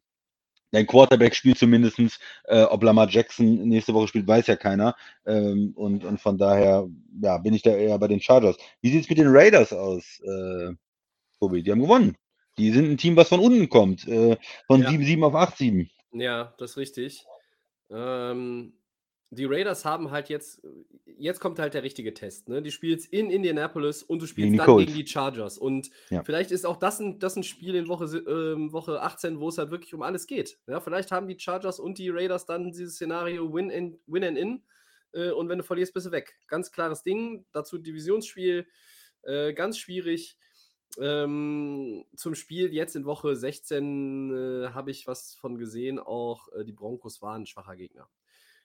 Dein Quarterback spielt zumindest, äh, ob Lamar Jackson nächste Woche spielt, weiß ja keiner. Ähm, und, und von daher ja, bin ich da eher bei den Chargers. Wie sieht es mit den Raiders aus, äh, Tobi? Die haben gewonnen. Die sind ein Team, was von unten kommt. Äh, von ja. 7-7 auf 8-7. Ja, das ist richtig. Ähm, die Raiders haben halt jetzt, jetzt kommt halt der richtige Test. Ne? Die spielst in Indianapolis und du spielst dann gegen die Chargers. Und ja. vielleicht ist auch das ein, das ein Spiel in Woche, äh, Woche 18, wo es halt wirklich um alles geht. Ja, vielleicht haben die Chargers und die Raiders dann dieses Szenario Win, in, win and In. Äh, und wenn du verlierst, bist du weg. Ganz klares Ding. Dazu Divisionsspiel. Äh, ganz schwierig. Ähm, zum Spiel jetzt in Woche 16 äh, habe ich was von gesehen. Auch äh, die Broncos waren ein schwacher Gegner.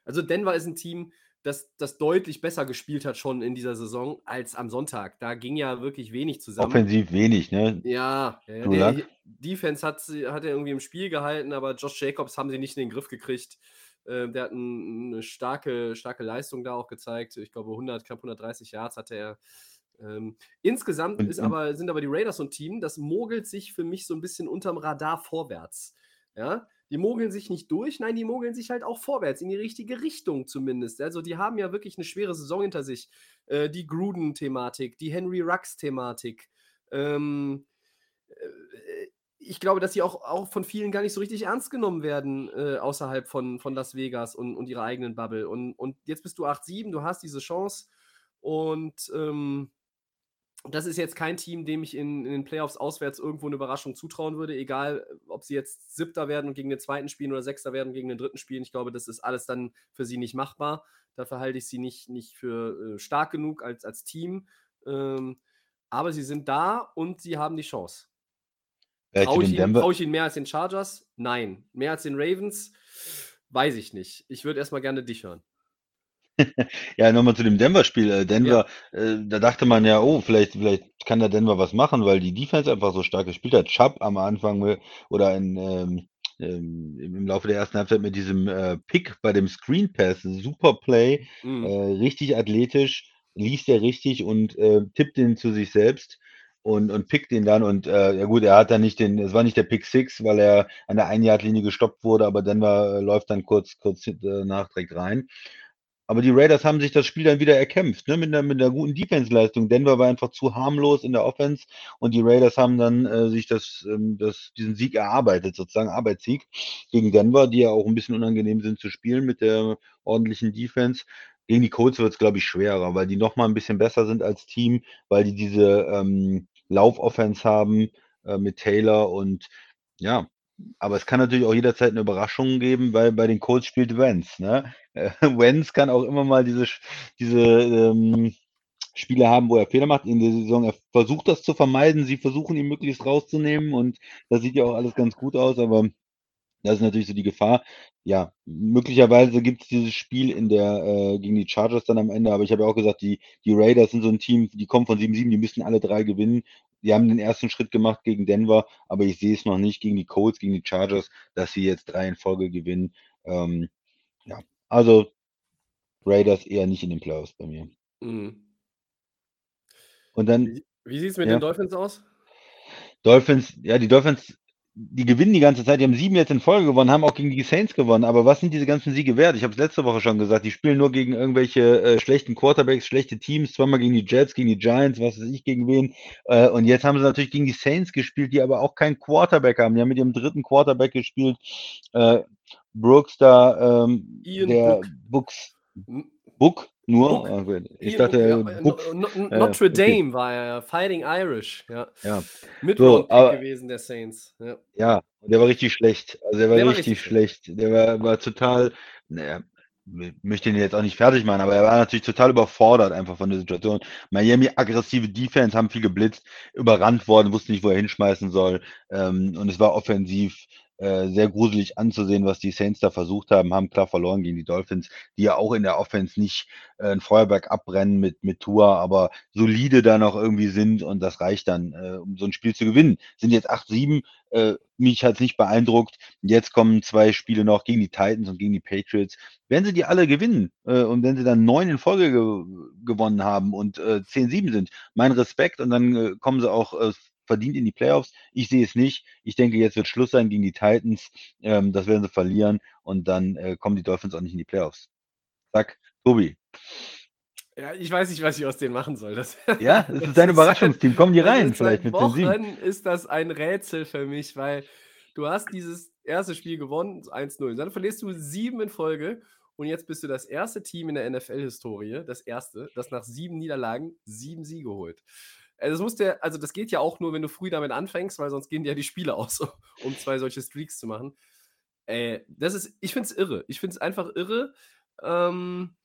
Also Denver ist ein Team, das, das deutlich besser gespielt hat schon in dieser Saison als am Sonntag. Da ging ja wirklich wenig zusammen. Offensiv wenig, ne? Ja, ja der Defense hat, hat er irgendwie im Spiel gehalten, aber Josh Jacobs haben sie nicht in den Griff gekriegt. Äh, der hat ein, eine starke, starke Leistung da auch gezeigt. Ich glaube, 100, knapp 130 Yards hatte er. Ähm, insgesamt ist aber, sind aber die Raiders so ein Team, das mogelt sich für mich so ein bisschen unterm Radar vorwärts. Ja, die mogeln sich nicht durch, nein, die mogeln sich halt auch vorwärts, in die richtige Richtung zumindest. Also die haben ja wirklich eine schwere Saison hinter sich. Äh, die Gruden-Thematik, die Henry Rux-Thematik. Ähm, äh, ich glaube, dass sie auch, auch von vielen gar nicht so richtig ernst genommen werden, äh, außerhalb von, von Las Vegas und, und ihrer eigenen Bubble. Und, und jetzt bist du 8-7, du hast diese Chance und ähm, das ist jetzt kein Team, dem ich in, in, den Playoffs auswärts irgendwo eine Überraschung zutrauen würde, egal ob sie jetzt Siebter werden und gegen den zweiten spielen oder Sechster werden gegen den dritten spielen. Ich glaube, das ist alles dann für sie nicht machbar. Dafür halte ich sie nicht, nicht für äh, stark genug als, als Team. Ähm, aber sie sind da und sie haben die Chance. Traue ich, trau ich ihnen mehr als den Chargers? Nein. Mehr als den Ravens? Weiß ich nicht. Ich würde erstmal gerne dich hören. Ja, nochmal zu dem Denver-Spiel. Äh, Denver, äh, da dachte man ja, oh, vielleicht, vielleicht kann der Denver was machen, weil die Defense einfach so stark gespielt hat. Chubb am Anfang oder in, ähm, ähm, im Laufe der ersten Halbzeit mit diesem äh, Pick bei dem Screen Pass, super Play, Mhm. äh, richtig athletisch, liest er richtig und äh, tippt ihn zu sich selbst und, und pickt ihn dann. Und äh, ja gut, er hat dann nicht den, es war nicht der Pick Six, weil er an der Ein-Yard-Linie gestoppt wurde, aber Denver äh, läuft dann kurz, kurz äh, nach direkt rein. Aber die Raiders haben sich das Spiel dann wieder erkämpft, ne? mit, einer, mit einer guten Defense-Leistung. Denver war einfach zu harmlos in der Offense und die Raiders haben dann äh, sich das, ähm, das, diesen Sieg erarbeitet, sozusagen Arbeitssieg gegen Denver, die ja auch ein bisschen unangenehm sind zu spielen mit der ordentlichen Defense. Gegen die Colts wird es, glaube ich, schwerer, weil die nochmal ein bisschen besser sind als Team, weil die diese ähm, Lauf-Offense haben äh, mit Taylor und ja, aber es kann natürlich auch jederzeit eine Überraschung geben, weil bei den Colts spielt Wenz. Ne? Äh, Wenz kann auch immer mal diese, diese ähm, Spiele haben, wo er Fehler macht in der Saison. Er versucht das zu vermeiden. Sie versuchen ihn möglichst rauszunehmen und das sieht ja auch alles ganz gut aus, aber Das ist natürlich so die Gefahr. Ja, möglicherweise gibt es dieses Spiel in der äh, gegen die Chargers dann am Ende, aber ich habe ja auch gesagt, die die Raiders sind so ein Team, die kommen von 7-7, die müssen alle 3 gewinnen. Die haben den ersten Schritt gemacht gegen Denver, aber ich sehe es noch nicht gegen die Colts, gegen die Chargers, dass sie jetzt 3 in Folge gewinnen. Ähm, ja, also Raiders eher nicht in den Playoffs bei mir. Mhm. Und dann Wie wie sieht's mit Ja. den Dolphins aus? Dolphins, ja, die Dolphins, die gewinnen die ganze Zeit. Die haben 7 jetzt in Folge gewonnen, haben auch gegen die Saints gewonnen. Aber was sind diese ganzen Siege wert? Ich habe es letzte Woche schon gesagt. Die spielen nur gegen irgendwelche äh, schlechten Quarterbacks, schlechte Teams. Zweimal gegen die Jets, gegen die Giants, was weiß ich, gegen wen. Äh, und jetzt haben sie natürlich gegen die Saints gespielt, die aber auch keinen Quarterback haben. Die haben mit ihrem dritten Quarterback gespielt. Äh, Brooks da, ähm, Ian der Book. Books, Book nur? Book. Ah. Ich Ian dachte, Book, äh, ja, Book. No No Ja, Notre okay. Dame war er, Fighting Irish, ja. Ja. Mid-Round-Pick aber- gewesen, der Saints. Ja. Ja, der war richtig schlecht. Also der war Der war richtig, richtig schlecht. Der war, war total, naja, ich möchte ihn jetzt auch nicht fertig machen, aber er war natürlich total überfordert einfach von der Situation. Miami aggressive Defense, haben viel geblitzt, überrannt worden, wussten nicht, wo er hinschmeißen soll. Ähm, und es war offensiv äh, sehr gruselig anzusehen, was die Saints da versucht haben, haben klar verloren gegen die Dolphins, die ja auch in der Offense nicht äh, ein Feuerwerk abbrennen mit, mit Tour, aber solide da noch irgendwie sind und das reicht dann, äh, um so ein Spiel zu gewinnen. Sind jetzt 8-7, äh, mich hat es nicht beeindruckt. Jetzt kommen zwei Spiele noch gegen die Titans und gegen die Patriots. Wenn sie die alle gewinnen äh, und wenn sie dann neun in Folge ge gewonnen haben und äh, 10-7 sind, mein Respekt und dann äh, kommen sie auch äh, verdient in die Playoffs. Ich sehe es nicht. Ich denke, jetzt wird Schluss sein gegen die Titans. Ähm, das werden sie verlieren und dann äh, kommen die Dolphins auch nicht in die Playoffs. Sag, Tobi. Ja, ich weiß nicht, was ich aus denen machen soll. Das, Ja, es ist dein Überraschungsteam. Kommen die das rein, vielleicht mit 10-7. Wochen ist das ein Rätsel für mich, weil du hast dieses erste Spiel gewonnen, 1-0. Dann verlierst du sieben in Folge und jetzt bist du das erste Team in der NFL-Historie, das erste, das nach sieben Niederlagen sieben Siege holt. Also das, muss der, also das geht ja auch nur, wenn du früh damit anfängst, weil sonst gehen dir ja die Spiele aus, um zwei solche Streaks zu machen. Äh, das ist, ich finde es irre. Ich finde es einfach irre. Ähm,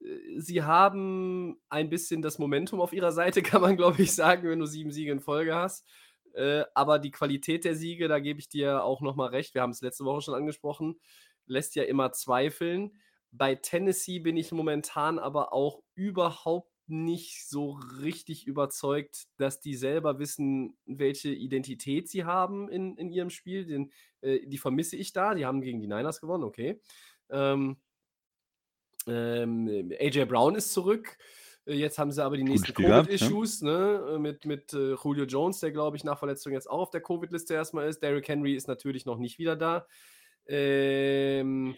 äh, sie haben ein bisschen das Momentum auf ihrer Seite, kann man, glaube ich, sagen, wenn du sieben Siege in Folge hast. Äh, aber die Qualität der Siege, da gebe ich dir auch nochmal recht, wir haben es letzte Woche schon angesprochen, lässt ja immer zweifeln. Bei Tennessee bin ich momentan aber auch überhaupt nicht so richtig überzeugt, dass die selber wissen, welche Identität sie haben in, in ihrem Spiel. Den, äh, die vermisse ich da. Die haben gegen die Niners gewonnen, okay. Ähm, ähm, AJ Brown ist zurück. Äh, Jetzt haben sie aber die nächsten gehabt, ja. Covid-Issues, ne? äh, Mit, mit äh, Julio Jones, der, glaube ich, nach Verletzung jetzt auch auf der Covid-Liste erstmal ist. Derrick Henry ist natürlich noch nicht wieder da. Ähm,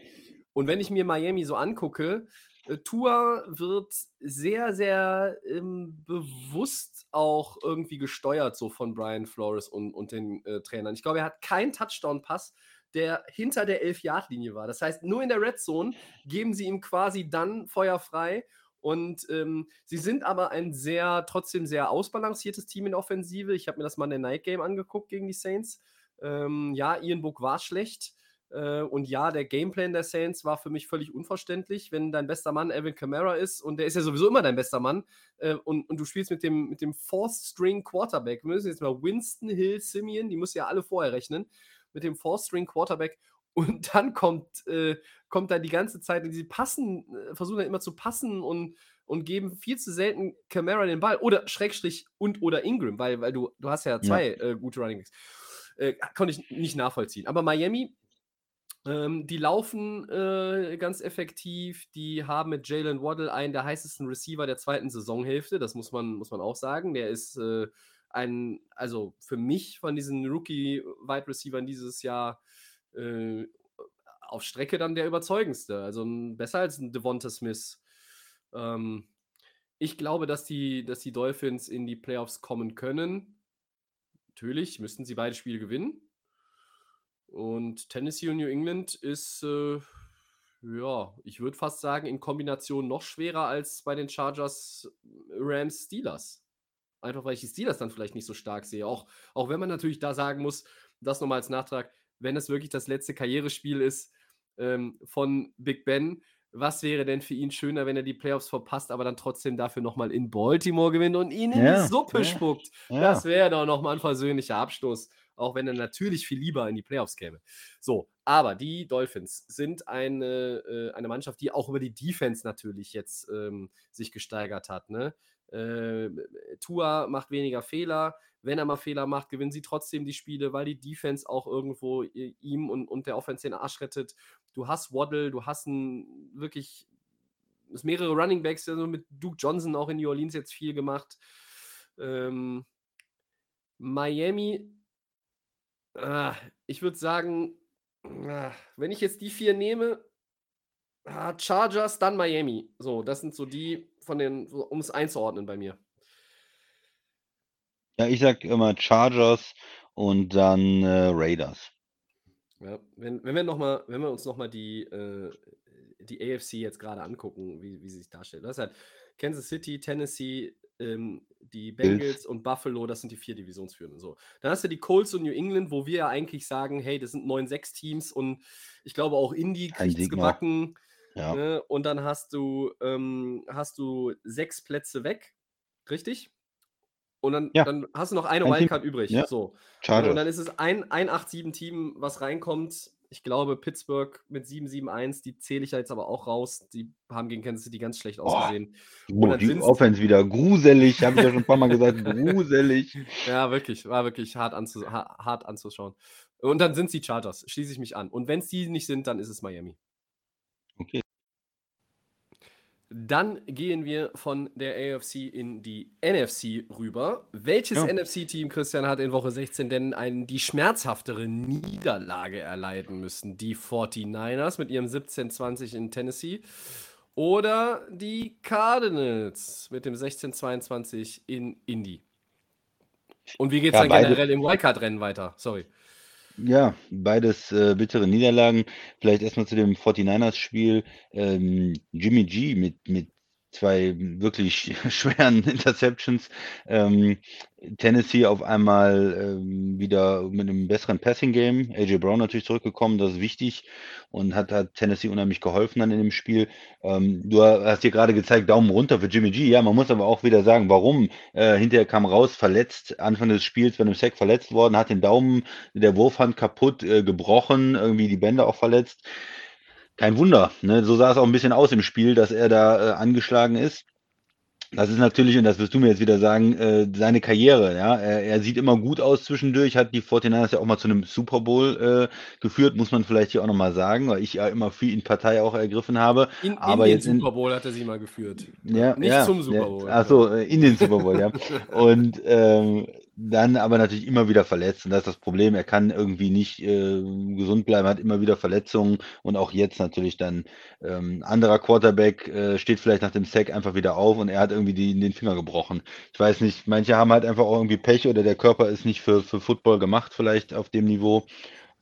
und wenn ich mir Miami so angucke, äh, Tua wird sehr, sehr ähm, bewusst auch irgendwie gesteuert, so von Brian Flores und, und den äh, Trainern. Ich glaube, er hat keinen Touchdown-Pass, der hinter der 11-Yard-Linie war. Das heißt, nur in der Red Zone geben sie ihm quasi dann Feuer frei. Und ähm, sie sind aber ein sehr, trotzdem sehr ausbalanciertes Team in Offensive. Ich habe mir das mal in der Night Game angeguckt gegen die Saints. Ähm, ja, Ian Book war schlecht. Äh, und ja, der Gameplan der Saints war für mich völlig unverständlich, wenn dein bester Mann Evan Kamara ist und der ist ja sowieso immer dein bester Mann äh, und, und du spielst mit dem, mit dem Fourth String Quarterback. Wir müssen jetzt mal Winston, Hill, Simeon, die musst du ja alle vorher rechnen, mit dem Fourth String Quarterback und dann kommt, äh, kommt da die ganze Zeit, und sie passen, äh, versuchen dann immer zu passen und, und geben viel zu selten Camara den Ball oder Schrägstrich und oder Ingram, weil, weil du, du hast ja zwei Äh, gute Running Backs. Äh, konnte ich nicht nachvollziehen. Aber Miami, ähm, die laufen äh, ganz effektiv. Die haben mit Jalen Waddle einen der heißesten Receiver der zweiten Saisonhälfte. Das muss man, muss man auch sagen. Der ist äh, ein, also für mich von diesen Rookie-Wide Receivern dieses Jahr äh, auf Strecke dann der überzeugendste. Also besser als ein Devonta Smith. Ähm, ich glaube, dass die, dass die Dolphins in die Playoffs kommen können. Natürlich müssten sie beide Spiele gewinnen. Und Tennessee und New England ist, äh, ja, ich würde fast sagen, in Kombination noch schwerer als bei den Chargers, Rams, Steelers. Einfach weil ich die Steelers dann vielleicht nicht so stark sehe. Auch, auch wenn man natürlich da sagen muss, das nochmal als Nachtrag, wenn es wirklich das letzte Karrierespiel ist ähm, von Big Ben, was wäre denn für ihn schöner, wenn er die Playoffs verpasst, aber dann trotzdem dafür nochmal in Baltimore gewinnt und ihn in Ja, die Suppe ja, spuckt? Ja. Das wäre doch nochmal ein versöhnlicher Abschluss. Auch wenn er natürlich viel lieber in die Playoffs käme. So, aber die Dolphins sind eine, äh, eine Mannschaft, die auch über die Defense natürlich jetzt ähm, sich gesteigert hat. Ne? Äh, Tua macht weniger Fehler. Wenn er mal Fehler macht, gewinnen sie trotzdem die Spiele, weil die Defense auch irgendwo ihm und, und der Offense den Arsch rettet. Du hast Waddle, du hast ein wirklich es mehrere Running Backs, also mit Duke Johnson auch in New Orleans jetzt viel gemacht. Ähm, Miami, ah, ich würde sagen, ah, wenn ich jetzt die vier nehme, ah, Chargers, dann Miami. So, das sind so die von den, um es einzuordnen bei mir. Ja, ich sag immer Chargers und dann äh, Raiders. Ja, wenn, wenn, wir noch mal, wenn wir uns nochmal die, äh, die AFC jetzt gerade angucken, wie, wie sie sich darstellt. Das ist halt Kansas City, Tennessee, ähm, die Bengals Bills. und Buffalo, das sind die vier Divisionsführenden. So. Dann hast du die Colts und New England, wo wir ja eigentlich sagen, hey, das sind 9-6-Teams und ich glaube auch Indy kriegt es gebacken. Ja. Ne? Und dann hast du, ähm, hast du sechs Plätze weg, richtig? Und dann, ja. dann hast du noch eine ein Wildcard übrig. Ja. So. Schade. Und dann ist es ein, ein 8-7-Team, was reinkommt. Ich glaube, Pittsburgh mit 7-7-1, die zähle ich ja jetzt aber auch raus. Die haben gegen Kansas City ganz schlecht ausgesehen. Oh, und die Offense wieder gruselig, habe ich ja schon ein paar Mal gesagt, gruselig. Ja, wirklich, war wirklich hart, anzus hart anzuschauen. Und dann sind es die Chargers, schließe ich mich an. Und wenn es die nicht sind, dann ist es Miami. Okay. Dann gehen wir von der AFC in die NFC rüber. Welches ja. NFC-Team, Christian, hat in Woche 16 denn einen, die schmerzhaftere Niederlage erleiden müssen? Die 49ers mit ihrem 17-20 in Tennessee oder die Cardinals mit dem 16-22 in Indy? Und wie geht es ja, dann generell im Wildcard-Rennen weiter? Sorry. Ja, beides äh, bittere Niederlagen. Vielleicht erstmal zu dem 49ers-Spiel. Ähm, Jimmy G mit, mit zwei wirklich schweren Interceptions. Ähm, Tennessee auf einmal ähm, wieder mit einem besseren Passing-Game. AJ Brown natürlich zurückgekommen, das ist wichtig und hat, hat Tennessee unheimlich geholfen dann in dem Spiel. Ähm, du hast hier gerade gezeigt, Daumen runter für Jimmy G. Ja, man muss aber auch wieder sagen, warum. Äh, hinterher kam raus, verletzt, Anfang des Spiels bei einem Sack verletzt worden, hat den Daumen der Wurfhand kaputt, äh, gebrochen, irgendwie die Bänder auch verletzt kein Wunder. Ne? So sah es auch ein bisschen aus im Spiel, dass er da äh, angeschlagen ist. Das ist natürlich, und das wirst du mir jetzt wieder sagen, äh, seine Karriere. Ja? Er, er, sieht immer gut aus zwischendurch, hat die 49ers ja auch mal zu einem Super Bowl äh, geführt, muss man vielleicht hier auch nochmal sagen, weil ich ja immer für ihn Partei auch ergriffen habe. In, aber in jetzt den Super Bowl hat er sie mal geführt. Ja, Nicht ja, zum Super Bowl. Ja, achso, äh, in den Super Bowl, ja. Und ähm, dann aber natürlich immer wieder verletzt. Und das ist das Problem. Er kann irgendwie nicht äh, gesund bleiben, hat immer wieder Verletzungen. Und auch jetzt natürlich dann ähm, anderer Quarterback äh, steht vielleicht nach dem Sack einfach wieder auf und er hat irgendwie die, den Finger gebrochen. Ich weiß nicht, manche haben halt einfach auch irgendwie Pech oder der Körper ist nicht für, für Football gemacht, vielleicht auf dem Niveau.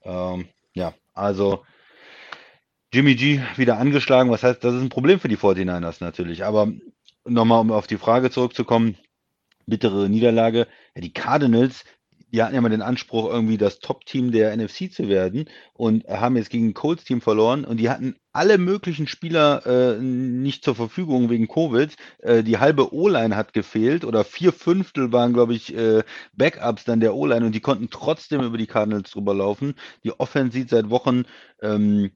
Ähm, ja, also Jimmy G wieder angeschlagen. Was heißt, das ist ein Problem für die 49ers natürlich. Aber nochmal, um auf die Frage zurückzukommen, bittere Niederlage. Ja, die Cardinals, die hatten ja mal den Anspruch, irgendwie das Top-Team der NFC zu werden und haben jetzt gegen ein Colts-Team verloren und die hatten alle möglichen Spieler äh, nicht zur Verfügung wegen Covid. Äh, die halbe O-Line hat gefehlt oder vier Fünftel waren, glaube ich, äh, Backups dann der O-Line und die konnten trotzdem über die Cardinals drüber laufen. Die Offense sieht seit Wochen ähm,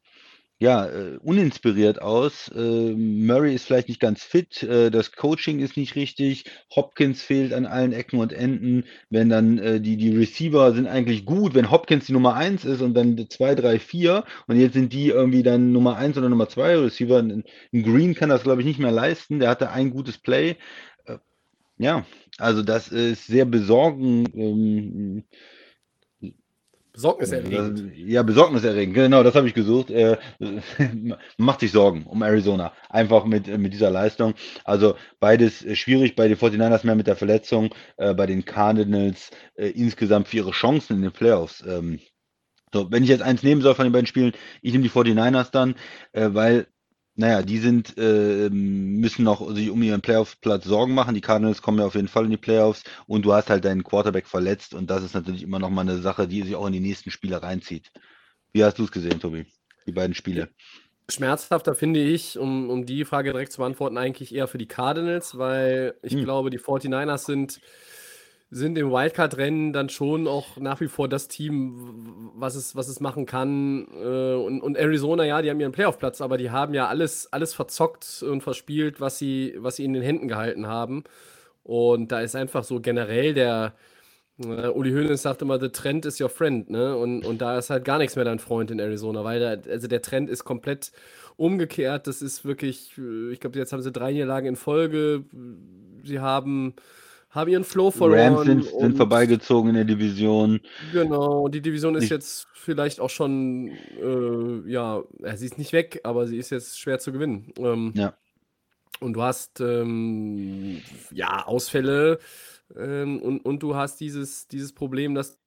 ja, äh, uninspiriert aus. Äh, Murray ist vielleicht nicht ganz fit, äh, das Coaching ist nicht richtig, Hopkins fehlt an allen Ecken und Enden. Wenn dann äh, die, die Receiver sind eigentlich gut, wenn Hopkins die Nummer 1 ist und dann 2, 3, 4 und jetzt sind die irgendwie dann Nummer 1 oder Nummer 2 Receiver. Ein Green kann das, glaube ich, nicht mehr leisten. Der hatte ein gutes Play. Ja, also das ist sehr besorgend. Ähm, Besorgniserregend. Ja, besorgniserregend, genau, das habe ich gesucht. Äh, macht sich Sorgen um Arizona. Einfach mit, mit dieser Leistung. Also beides schwierig, bei den 49ers mehr mit der Verletzung, äh, bei den Cardinals äh, insgesamt für ihre Chancen in den Playoffs. Ähm, so, wenn ich jetzt eins nehmen soll von den beiden Spielen, ich nehme die 49ers dann, äh, weil naja, die sind, äh, müssen noch sich um ihren Playoff-Platz Sorgen machen. Die Cardinals kommen ja auf jeden Fall in die Playoffs und du hast halt deinen Quarterback verletzt und das ist natürlich immer noch mal eine Sache, die sich auch in die nächsten Spiele reinzieht. Wie hast du es gesehen, Tobi? Die beiden Spiele. Schmerzhafter finde ich, um, um die Frage direkt zu beantworten, eigentlich eher für die Cardinals, weil ich hm. glaube, die 49ers sind sind im Wildcard-Rennen dann schon auch nach wie vor das Team, was es, was es machen kann. Äh, und, und Arizona, ja, die haben ihren Playoff-Platz, aber die haben ja alles, alles verzockt und verspielt, was sie, was sie in den Händen gehalten haben. Und da ist einfach so generell der, äh, Uli Hoeneß sagt immer, the trend is your friend, ne? Und, und da ist halt gar nichts mehr dein Freund in Arizona, weil da, also der Trend ist komplett umgekehrt. Das ist wirklich, äh, ich glaube, jetzt haben sie drei Niederlagen in Folge. Sie haben haben ihren Flow verloren. Rams sind, sind vorbeigezogen in der Division. Genau, die Division ist ich, jetzt vielleicht auch schon, äh, ja, sie ist nicht weg, aber sie ist jetzt schwer zu gewinnen. Ähm, ja. Und du hast, ähm, ja, Ausfälle ähm, und, und du hast dieses, dieses Problem, dass,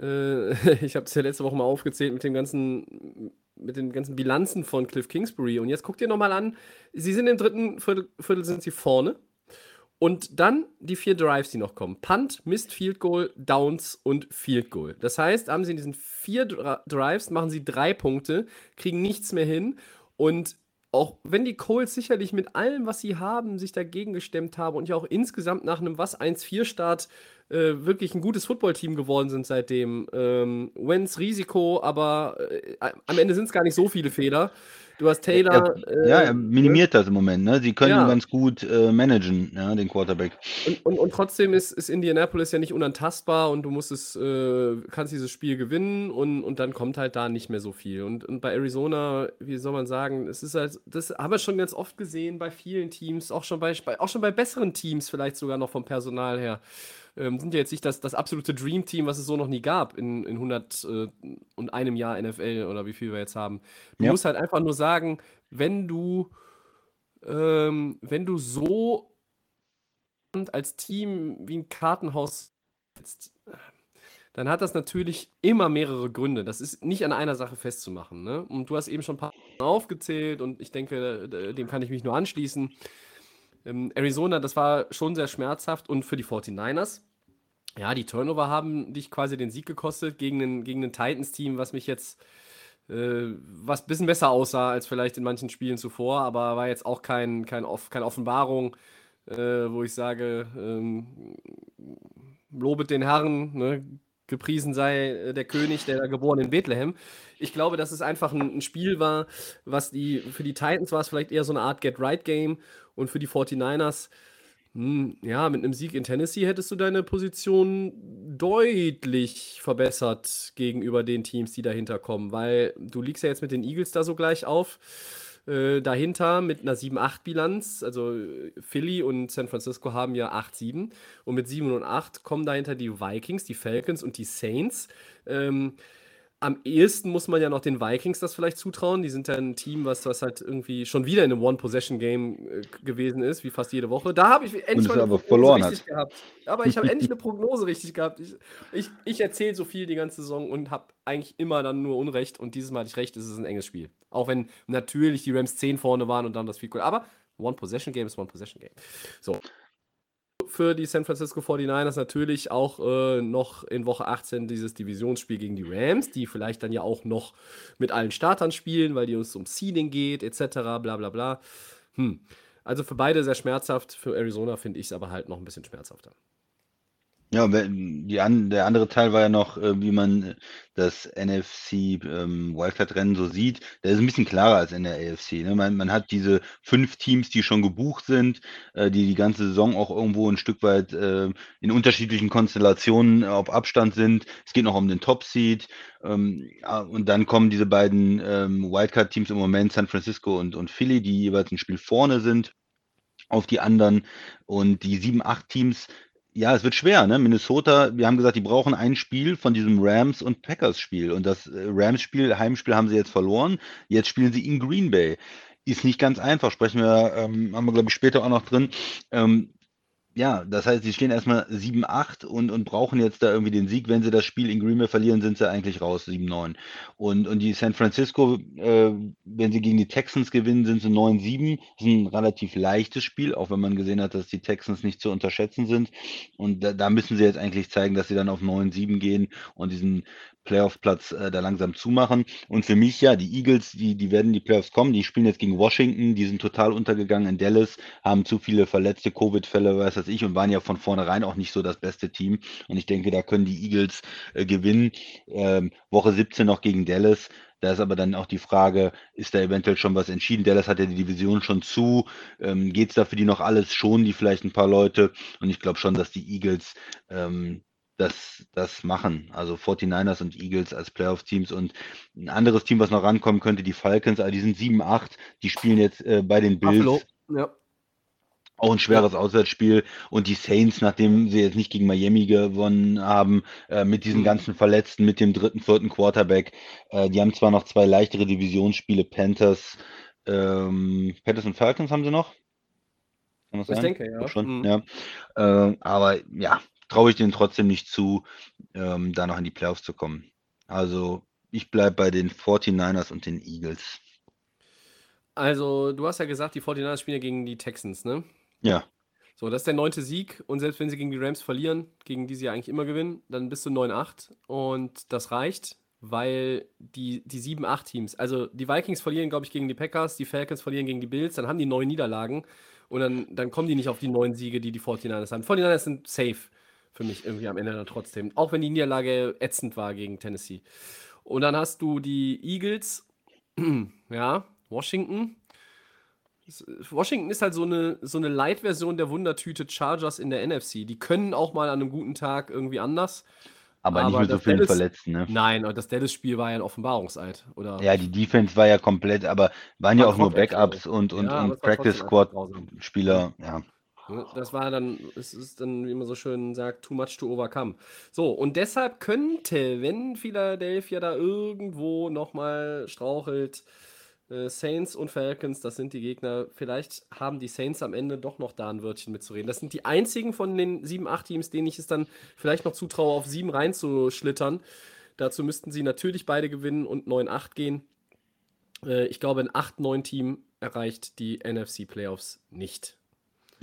äh, ich habe es ja letzte Woche mal aufgezählt mit dem ganzen, mit den ganzen Bilanzen von Cliff Kingsbury. Und jetzt guck dir nochmal an, sie sind im dritten Viertel, Viertel sind sie vorne. Und dann die vier Drives, die noch kommen. Punt, Missed Field Goal, Downs und Field Goal. Das heißt, haben sie in diesen vier Drives, machen sie drei Punkte, kriegen nichts mehr hin. Und auch wenn die Coles sicherlich mit allem, was sie haben, sich dagegen gestemmt haben und ja auch insgesamt nach einem was 1-4-Start äh, wirklich ein gutes Footballteam geworden sind seitdem. Ähm, Wentz Risiko, aber äh, am Ende sind es gar nicht so viele Fehler. Du hast Taylor. Er, ja, er ähm, minimiert das im Moment. Ne? Sie können ja. ganz gut äh, managen, ja, den Quarterback. Und, und, und trotzdem ist, ist, Indianapolis ja nicht unantastbar und du musst es, äh, kannst dieses Spiel gewinnen und, und dann kommt halt da nicht mehr so viel. Und, und bei Arizona, wie soll man sagen, es ist halt, das haben wir schon ganz oft gesehen bei vielen Teams, auch schon bei, auch schon bei besseren Teams, vielleicht sogar noch vom Personal her ähm, sind ja jetzt nicht das, das absolute Dream Team, was es so noch nie gab in, in 100 äh, und einem Jahr NFL oder wie viel wir jetzt haben. Du ja. musst halt einfach nur sagen, wenn du, ähm, wenn du so als Team wie ein Kartenhaus dann hat das natürlich immer mehrere Gründe. Das ist nicht an einer Sache festzumachen. Ne? Und du hast eben schon ein paar aufgezählt und ich denke, dem kann ich mich nur anschließen. Ähm, Arizona, das war schon sehr schmerzhaft und für die 49ers. Ja, die Turnover haben dich quasi den Sieg gekostet gegen ein, gegen Titans-Team, was mich jetzt äh, was ein bisschen besser aussah als vielleicht in manchen Spielen zuvor, aber war jetzt auch kein, kein Off, keine Offenbarung, äh, wo ich sage, ähm, lobet den Herrn, ne? Gepriesen sei äh, der König, der da geboren in Bethlehem. Ich glaube, dass es einfach ein, Spiel war, was die, für die Titans war es vielleicht eher so eine Art Get-Right-Game und für die 49ers, mh, hm, ja, mit einem Sieg in Tennessee hättest du deine Position deutlich verbessert gegenüber den Teams, die dahinter kommen, weil du liegst ja jetzt mit den Eagles da so gleich auf. Äh, dahinter mit einer 7-8-Bilanz. Also Philly und San Francisco haben ja 8-7. Und mit 7 und 8 kommen dahinter die Vikings, die Falcons und die Saints. Ähm, am ehesten muss man ja noch den Vikings das vielleicht zutrauen. Die sind ja ein Team, was, was halt irgendwie schon wieder in einem One-Possession-Game äh, gewesen ist, wie fast jede Woche. Da habe ich endlich mal eine aber verloren richtig hat. gehabt. Aber ich habe endlich eine Prognose richtig gehabt. Ich, ich, ich erzähle so viel die ganze Saison und habe eigentlich immer dann nur Unrecht. Und dieses Mal hatte ich recht, es ist ein enges Spiel. Auch wenn natürlich die Rams 10 vorne waren und dann das viel cool. Aber One-Possession-Game ist One-Possession-Game. So für die San Francisco 49ers natürlich auch äh, noch in Woche 18 dieses Divisionsspiel gegen die Rams, die vielleicht dann ja auch noch mit allen Startern spielen, weil die uns um Seeding geht, etc. bla bla bla. Hm. Also für beide sehr schmerzhaft, für Arizona finde ich es aber halt noch ein bisschen schmerzhafter. Ja, die an, der andere Teil war ja noch, äh, wie man das NFC ähm, Wildcard-Rennen so sieht. Der ist ein bisschen klarer als in der AFC. Ne? Man, man hat diese fünf Teams, die schon gebucht sind, äh, die die ganze Saison auch irgendwo ein Stück weit äh, in unterschiedlichen Konstellationen auf Abstand sind. Es geht noch um den Top-Seed. Ähm, und dann kommen diese beiden ähm, Wildcard-Teams im Moment, San Francisco und, und Philly, die jeweils ein Spiel vorne sind auf die anderen. Und die sieben, acht Teams ja, es wird schwer, ne? Minnesota, wir haben gesagt, die brauchen ein Spiel von diesem Rams- und Packers-Spiel. Und das äh, Rams-Spiel, Heimspiel haben sie jetzt verloren. Jetzt spielen sie in Green Bay. Ist nicht ganz einfach, sprechen wir, ähm, haben wir, glaube ich, später auch noch drin. Ähm, ja, das heißt, sie stehen erstmal 7-8 und, und brauchen jetzt da irgendwie den Sieg. Wenn sie das Spiel in Green Bay verlieren, sind sie eigentlich raus, 7-9. Und, und die San Francisco, äh, wenn sie gegen die Texans gewinnen, sind sie 9-7. Das ist ein relativ leichtes Spiel, auch wenn man gesehen hat, dass die Texans nicht zu unterschätzen sind. Und da, da müssen sie jetzt eigentlich zeigen, dass sie dann auf 9-7 gehen und diesen Playoff-Platz äh, da langsam zumachen. Und für mich, ja, die Eagles, die, die werden die Playoffs kommen. Die spielen jetzt gegen Washington, die sind total untergegangen in Dallas, haben zu viele verletzte Covid-Fälle, weiß das ich, und waren ja von vornherein auch nicht so das beste Team. Und ich denke, da können die Eagles äh, gewinnen. Ähm, Woche 17 noch gegen Dallas. Da ist aber dann auch die Frage, ist da eventuell schon was entschieden? Dallas hat ja die Division schon zu. Ähm, Geht es da für die noch alles? Schon die vielleicht ein paar Leute? Und ich glaube schon, dass die Eagles ähm, das, das machen. Also 49ers und Eagles als Playoff-Teams und ein anderes Team, was noch rankommen könnte, die Falcons, also die sind 7-8, die spielen jetzt äh, bei den Bills. Buffalo. Ja. Auch ein schweres Auswärtsspiel. Und die Saints, nachdem sie jetzt nicht gegen Miami gewonnen haben, äh, mit diesen mhm. ganzen Verletzten, mit dem dritten, vierten Quarterback, äh, die haben zwar noch zwei leichtere Divisionsspiele, Panthers, ähm, Panthers und Falcons haben sie noch. Ich denke, ja. Schon, mhm. ja. Äh, aber ja, traue ich denen trotzdem nicht zu, ähm, da noch in die Playoffs zu kommen. Also ich bleibe bei den 49ers und den Eagles. Also, du hast ja gesagt, die 49ers spielen ja gegen die Texans, ne? Ja. So, das ist der neunte Sieg und selbst wenn sie gegen die Rams verlieren, gegen die sie ja eigentlich immer gewinnen, dann bist du 9-8 und das reicht, weil die, die 7-8-Teams, also die Vikings verlieren, glaube ich, gegen die Packers, die Falcons verlieren gegen die Bills, dann haben die neun Niederlagen und dann, dann kommen die nicht auf die neun Siege, die die 49ers haben. Die 49ers sind safe für mich irgendwie am Ende dann trotzdem, auch wenn die Niederlage ätzend war gegen Tennessee. Und dann hast du die Eagles, ja, Washington, Washington ist halt so eine, so eine Light-Version der Wundertüte Chargers in der NFC. Die können auch mal an einem guten Tag irgendwie anders. Aber, aber nicht mit so vielen Dallas, Verletzten, ne? Nein, das Dallas-Spiel war ja ein Offenbarungseid, oder? Ja, die Defense war ja komplett, aber waren war ja auch nur Backups und, und, ja, und Practice-Squad-Spieler, ja. Ne, das war dann, es ist dann, wie man so schön sagt, too much to overcome. So, und deshalb könnte, wenn Philadelphia da irgendwo nochmal strauchelt, äh, Saints und Falcons, das sind die Gegner. Vielleicht haben die Saints am Ende doch noch da ein Wörtchen mitzureden. Das sind die einzigen von den sieben, acht Teams, denen ich es dann vielleicht noch zutraue, auf sieben reinzuschlittern. Dazu müssten sie natürlich beide gewinnen und 9-8 gehen. Äh, ich glaube, ein 8-9-Team erreicht die NFC-Playoffs nicht.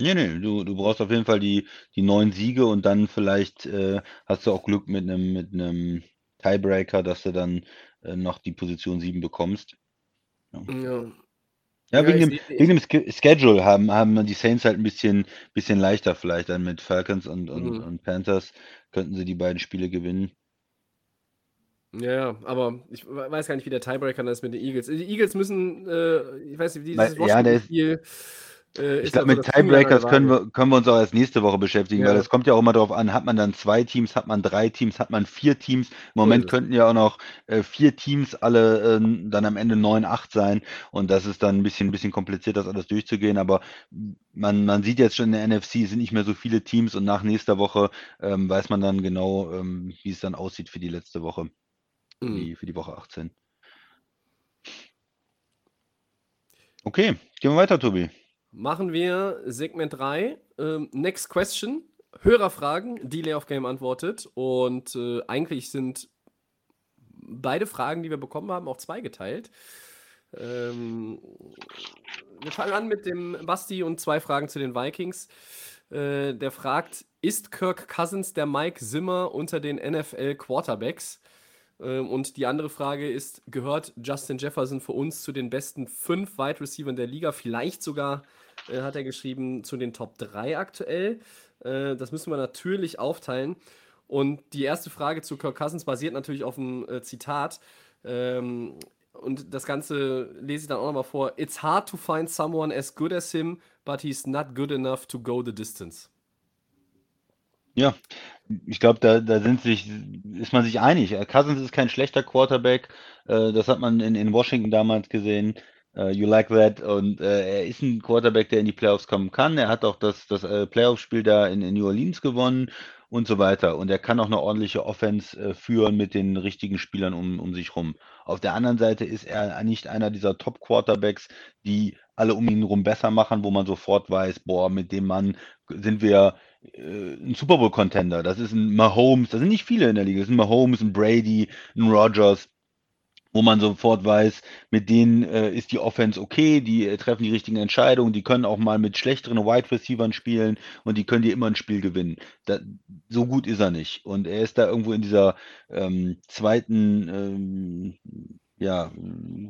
Nee, nee, du, du brauchst auf jeden Fall die, die neun Siege und dann vielleicht äh, hast du auch Glück mit einem mit Tiebreaker, dass du dann äh, noch die Position 7 bekommst. Ja. Ja. Ja, wegen, dem, wegen dem Schedule haben, haben die Saints halt ein bisschen, bisschen leichter vielleicht dann mit Falcons und, und, mhm. und Panthers könnten sie die beiden Spiele gewinnen. Ja, aber ich weiß gar nicht, wie der Tiebreaker ist mit den Eagles. Die Eagles müssen, äh, ich weiß nicht, wie dieses ja, der ist, äh, ich glaube, mit Tiebreakers können wir, können wir uns auch erst nächste Woche beschäftigen, ja. weil es kommt ja auch immer darauf an, hat man dann zwei Teams, hat man drei Teams, hat man vier Teams. Im Moment cool. könnten ja auch noch äh, vier Teams alle äh, dann am Ende neun, acht sein und das ist dann ein bisschen, ein bisschen kompliziert, das alles durchzugehen, aber man, man sieht jetzt schon in der NFC, sind nicht mehr so viele Teams und nach nächster Woche ähm, weiß man dann genau, ähm, wie es dann aussieht für die letzte Woche, mhm. die, für die Woche 18. Okay, gehen wir weiter, Tobi machen wir Segment 3. Ähm, next Question. Hörerfragen, die Layoff Game antwortet. Und äh, eigentlich sind beide Fragen, die wir bekommen haben, auch zweigeteilt. Ähm, wir fangen an mit dem Basti und zwei Fragen zu den Vikings. Äh, der fragt: Ist Kirk Cousins der Mike Zimmer unter den NFL Quarterbacks? Ähm, und die andere Frage ist: Gehört Justin Jefferson für uns zu den besten fünf Wide Receivers der Liga? Vielleicht sogar, äh, hat er geschrieben, zu den Top 3 aktuell. Äh, das müssen wir natürlich aufteilen. Und die erste Frage zu Kirk Cousins basiert natürlich auf einem äh, Zitat. Ähm, und das Ganze lese ich dann auch nochmal vor. It's hard to find someone as good as him, but he's not good enough to go the distance. Ja, ich glaube, da, da sind sich, ist man sich einig. Cousins ist kein schlechter Quarterback. Äh, das hat man in, in Washington damals gesehen. Uh, you like that. Und äh, er ist ein Quarterback, der in die Playoffs kommen kann. Er hat auch das, das äh, Playoff-Spiel da in, in, New Orleans gewonnen und so weiter. Und er kann auch eine ordentliche Offense führen mit den richtigen Spielern um, um sich rum. Auf der anderen Seite ist er nicht einer dieser Top-Quarterbacks, die alle um ihn herum besser machen, wo man sofort weiß, boah, mit dem Mann sind wir ein Super Bowl-Contender. Das ist ein Mahomes, das sind nicht viele in der Liga, das sind Mahomes, ein Brady, ein Rogers, wo man sofort weiß, mit denen äh, ist die Offense okay, die äh, treffen die richtigen Entscheidungen, die können auch mal mit schlechteren Wide Receivers spielen und die können dir immer ein Spiel gewinnen. Da, so gut ist er nicht. Und er ist da irgendwo in dieser ähm, zweiten ähm, ja,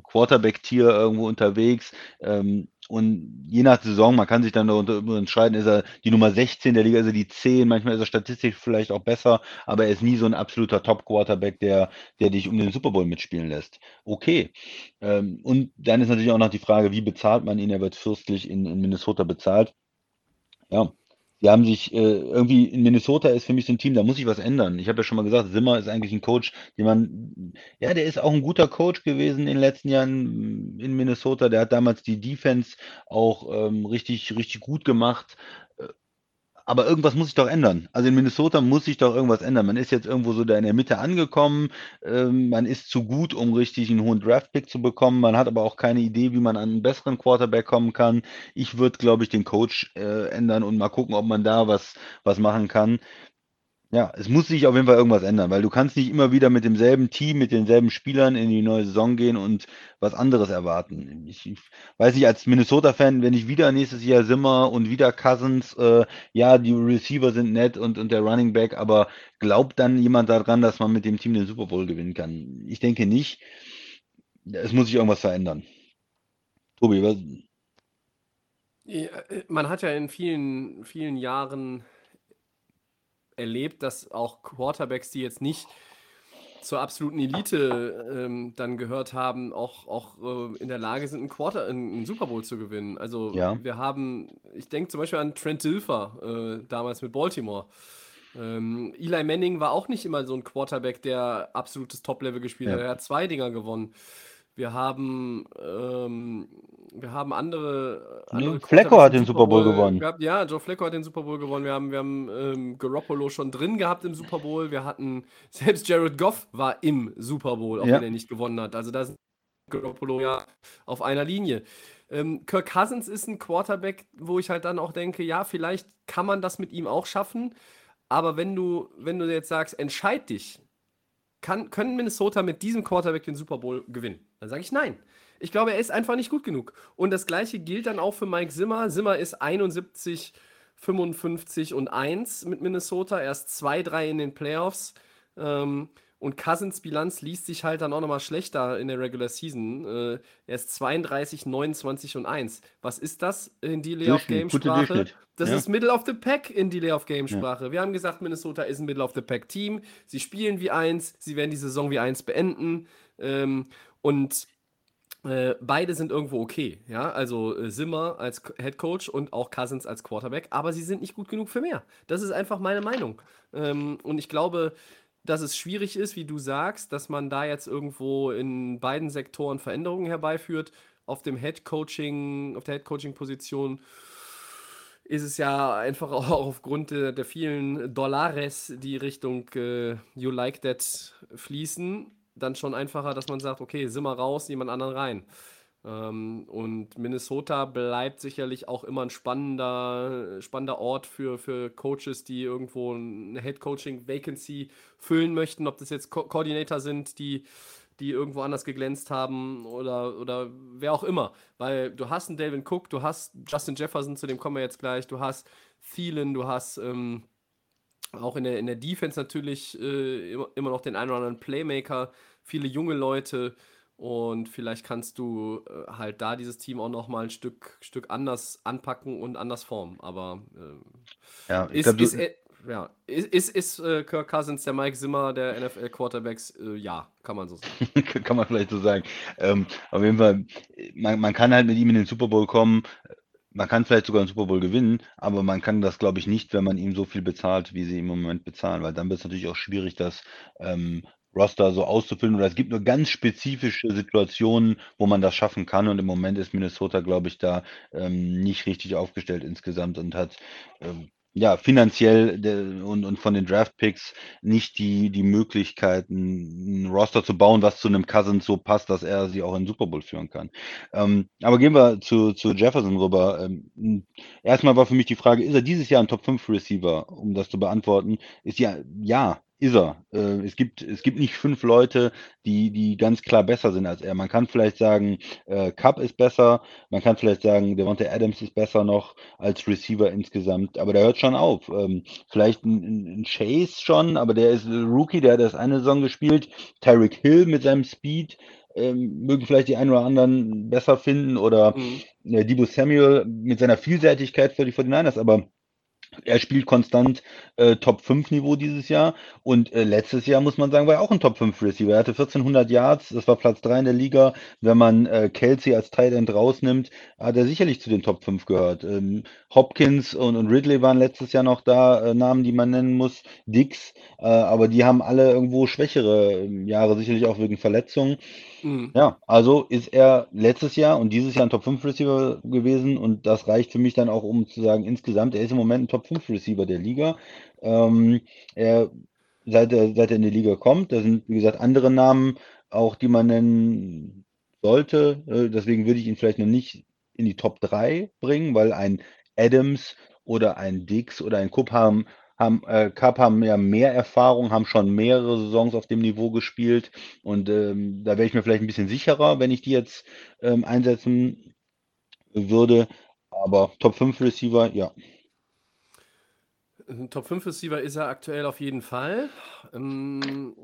Quarterback-Tier irgendwo unterwegs. Ähm, und je nach Saison, man kann sich dann darunter entscheiden, ist er die Nummer 16 der Liga, ist er die 10, manchmal ist er statistisch vielleicht auch besser, aber er ist nie so ein absoluter Top-Quarterback, der, der dich um den Super Bowl mitspielen lässt. Okay. Ähm, und dann ist natürlich auch noch die Frage, wie bezahlt man ihn? Er wird fürstlich in, in Minnesota bezahlt. Ja, die haben sich äh, irgendwie in Minnesota ist für mich so ein Team, da muss sich was ändern. Ich habe ja schon mal gesagt, Simmer ist eigentlich ein Coach, den man, ja, der ist auch ein guter Coach gewesen in den letzten Jahren in Minnesota. Der hat damals die Defense auch ähm, richtig, richtig gut gemacht. Aber irgendwas muss sich doch ändern. Also in Minnesota muss sich doch irgendwas ändern. Man ist jetzt irgendwo so da in der Mitte angekommen. Ähm, man ist zu gut, um richtig einen hohen Draftpick zu bekommen. Man hat aber auch keine Idee, wie man an einen besseren Quarterback kommen kann. Ich würde, glaube ich, den Coach äh, ändern und mal gucken, ob man da was, was machen kann. Ja, es muss sich auf jeden Fall irgendwas ändern, weil du kannst nicht immer wieder mit demselben Team, mit denselben Spielern in die neue Saison gehen und was anderes erwarten. Ich, weiß nicht, als Minnesota-Fan, wenn ich wieder nächstes Jahr Simmer und wieder Cousins, äh, ja, die Receiver sind nett und, und der Running Back, aber glaubt dann jemand daran, dass man mit dem Team den Super Bowl gewinnen kann? Ich denke nicht. Es muss sich irgendwas verändern. Tobi, was? Äh, man hat ja in vielen, vielen Jahren erlebt, dass auch Quarterbacks, die jetzt nicht zur absoluten Elite ähm, dann gehört haben, auch, auch äh, in der Lage sind, einen, Quarter, einen, Super Bowl zu gewinnen. Also Ja. wir haben, ich denke zum Beispiel an Trent Dilfer äh, damals mit Baltimore. Ähm, Eli Manning war auch nicht immer so ein Quarterback, der absolutes Top-Level gespielt hat. Ja. Er hat zwei Dinger gewonnen. Wir haben, ähm, wir haben andere, andere Ja, Flacco Quarterbacks hat den Super Bowl gewonnen. gehabt. Ja, Joe Flacco hat den Super Bowl gewonnen. Wir haben, wir haben ähm, Garoppolo schon drin gehabt im Super Bowl. Wir hatten, selbst Jared Goff war im Super Bowl, auch Ja. wenn er nicht gewonnen hat. Also da ist Garoppolo ja auf einer Linie. Ähm, Kirk Cousins ist ein Quarterback, wo ich halt dann auch denke, ja, vielleicht kann man das mit ihm auch schaffen. Aber wenn du, wenn du jetzt sagst, entscheid dich, kann, können Minnesota mit diesem Quarterback den Super Bowl gewinnen? Dann sage ich nein. Ich glaube, er ist einfach nicht gut genug. Und das gleiche gilt dann auch für Mike Zimmer. Zimmer ist 71, 55 und 1 mit Minnesota. Er ist 2-3 in den Playoffs. Ähm, und Cousins Bilanz liest sich halt dann auch nochmal schlechter in der Regular Season. Äh, er ist 32, 29 und 1. Was ist das in of Durchschnitt, Game Sprache? Das Ja. ist Middle of the Pack in Delay of Game Sprache. Wir haben gesagt, Minnesota ist ein Middle of the Pack Team. Sie spielen wie eins, sie werden die Saison wie eins beenden. Ähm, und äh, beide sind irgendwo okay. Ja, also äh, Simmer als K- Head Coach und auch Cousins als Quarterback, aber sie sind nicht gut genug für mehr. Das ist einfach meine Meinung. Ähm, und ich glaube, dass es schwierig ist, wie du sagst, dass man da jetzt irgendwo in beiden Sektoren Veränderungen herbeiführt. Auf dem Head Coaching, auf der Head Coaching Position ist es ja einfach auch aufgrund der, der vielen Dollares, die Richtung äh, You Like That fließen, dann schon einfacher, dass man sagt, okay, Simmer raus, jemand anderen rein. Ähm, und Minnesota bleibt sicherlich auch immer ein spannender, spannender Ort für, für Coaches, die irgendwo eine Head-Coaching-Vacancy füllen möchten, ob das jetzt Co Coordinator sind, die, die irgendwo anders geglänzt haben oder, oder wer auch immer. Weil du hast einen Delvin Cook, du hast Justin Jefferson, zu dem kommen wir jetzt gleich, du hast Thielen, du hast ähm, auch in der, in der Defense natürlich äh, immer, immer noch den einen oder anderen Playmaker, viele junge Leute und vielleicht kannst du äh, halt da dieses Team auch noch mal ein Stück, Stück anders anpacken und anders formen. Aber äh, Ja, ist, glaube, ist, äh, ja, ist, ist, ist äh, Kirk Cousins der Mike Zimmer der NFL Quarterbacks? Äh, ja, kann man so sagen. kann man vielleicht so sagen. Ähm, auf jeden Fall, man, man kann halt mit ihm in den Super Bowl kommen. Man kann vielleicht sogar einen Super Bowl gewinnen, aber man kann das, glaube ich, nicht, wenn man ihm so viel bezahlt, wie sie im Moment bezahlen, weil dann wird es natürlich auch schwierig, das ähm, Roster so auszufüllen. Oder es gibt nur ganz spezifische Situationen, wo man das schaffen kann. Und im Moment ist Minnesota, glaube ich, da ähm, nicht richtig aufgestellt insgesamt und hat ähm, ja finanziell de, und, und von den Draft-Picks nicht die, die Möglichkeiten, ein Roster zu bauen, was zu einem Cousins so passt, dass er sie auch in Super Bowl führen kann. Ähm, aber gehen wir zu, zu Jefferson rüber. Ähm, erstmal war für mich die Frage, ist er dieses Jahr ein Top 5 Receiver? Um das zu beantworten, ist ja, ja, ist er. Äh, es, gibt, es gibt nicht fünf Leute, die, die ganz klar besser sind als er. Man kann vielleicht sagen, äh, Cup ist besser, man kann vielleicht sagen, Devontae Adams ist besser noch als Receiver insgesamt, aber der hört schon auf. Ähm, vielleicht ein, ein, Chase schon, aber der ist Rookie, der hat erst eine Saison gespielt. Tyreek Hill mit seinem Speed ähm, mögen vielleicht die einen oder anderen besser finden oder mhm. äh, Debo Samuel mit seiner Vielseitigkeit für die 49ers, aber er spielt konstant äh, Top 5 Niveau dieses Jahr und äh, letztes Jahr muss man sagen, war er auch ein Top 5 Receiver. Er hatte 1400 Yards, das war Platz 3 in der Liga. Wenn man äh, Kelsey als Tight End rausnimmt, hat er sicherlich zu den Top 5 gehört. Ähm, Hopkins und, und Ridley waren letztes Jahr noch da, äh, Namen, die man nennen muss. Dix, äh, aber die haben alle irgendwo schwächere ähm, Jahre, sicherlich auch wegen Verletzungen. Mhm. Ja, also ist er letztes Jahr und dieses Jahr ein Top 5 Receiver gewesen und das reicht für mich dann auch, um zu sagen, insgesamt, er ist im Moment ein Top 5 Receiver der Liga. Ähm, er, seit, er, seit er in die Liga kommt, da sind, wie gesagt, andere Namen auch, die man nennen sollte. Äh, deswegen würde ich ihn vielleicht noch nicht in die Top 3 bringen, weil ein Adams oder ein Dix oder ein Kupp haben haben, äh, Cup haben ja mehr Erfahrung, haben schon mehrere Saisons auf dem Niveau gespielt und ähm, da wäre ich mir vielleicht ein bisschen sicherer, wenn ich die jetzt ähm, einsetzen würde. Aber Top 5 Receiver, ja. Top 5 Receiver ist er aktuell auf jeden Fall. Ähm,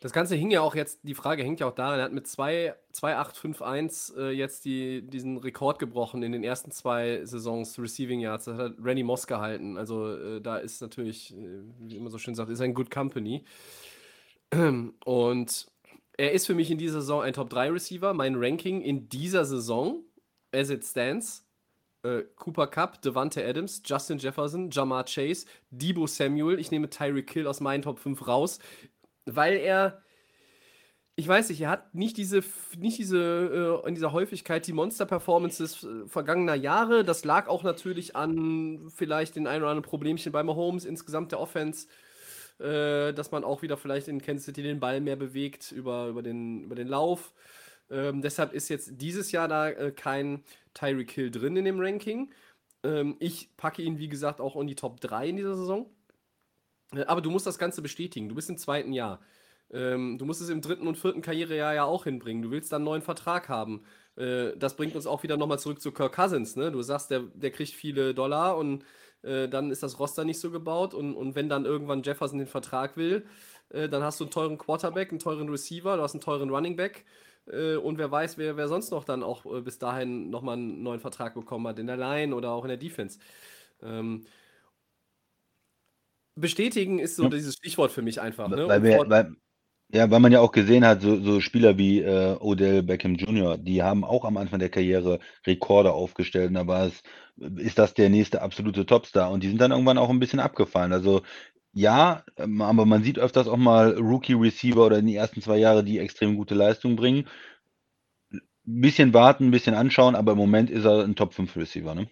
das Ganze hing ja auch jetzt, die Frage hängt ja auch daran, er hat mit 2,851 äh, jetzt die, diesen Rekord gebrochen in den ersten zwei Saisons Receiving Yards. Das hat Randy Moss gehalten. Also äh, da ist natürlich, äh, wie immer so schön sagt, ist ein Good Company. Und er ist für mich in dieser Saison ein Top 3 Receiver. Mein Ranking in dieser Saison, as it stands, äh, Cooper Cup, Devante Adams, Justin Jefferson, Jamar Chase, Debo Samuel. Ich nehme Tyreek Kill aus meinen Top 5 raus weil er, ich weiß nicht, er hat nicht diese, nicht diese, äh, in dieser Häufigkeit die Monster-Performances äh, vergangener Jahre. Das lag auch natürlich an vielleicht den ein oder anderen Problemchen bei Mahomes, insgesamt der Offense, äh, dass man auch wieder vielleicht in Kansas City den Ball mehr bewegt über, über, den, über den Lauf. Ähm, deshalb ist jetzt dieses Jahr da äh, kein Tyreek Hill drin in dem Ranking. Ähm, ich packe ihn, wie gesagt, auch in die Top 3 in dieser Saison. Äh, aber du musst das Ganze bestätigen. Du bist im zweiten Jahr. Ähm, du musst es im dritten und vierten Karrierejahr ja auch hinbringen. Du willst dann einen neuen Vertrag haben. Äh, das bringt uns auch wieder nochmal zurück zu Kirk Cousins. Ne? Du sagst, der, der kriegt viele Dollar und äh, dann ist das Roster nicht so gebaut. Und, und wenn dann irgendwann Jefferson den Vertrag will, äh, dann hast du einen teuren Quarterback, einen teuren Receiver, du hast einen teuren Running Back. Äh, und wer weiß, wer, wer sonst noch dann auch äh, bis dahin nochmal einen neuen Vertrag bekommen hat, in der Line oder auch in der Defense. Ähm, bestätigen ist so ja. dieses Stichwort für mich einfach. Ne? Weil, wir, weil, ja, weil man ja auch gesehen hat, so, so Spieler wie äh, Odell Beckham Jr., die haben auch am Anfang der Karriere Rekorde aufgestellt. Und da war es, ist das der nächste absolute Topstar. Und die sind dann irgendwann auch ein bisschen abgefallen. Also ja, ähm, aber man sieht öfters auch mal Rookie-Receiver oder in die ersten zwei Jahre, die extrem gute Leistung bringen. Ein bisschen warten, ein bisschen anschauen, aber im Moment ist er ein Top-5-Receiver, ne?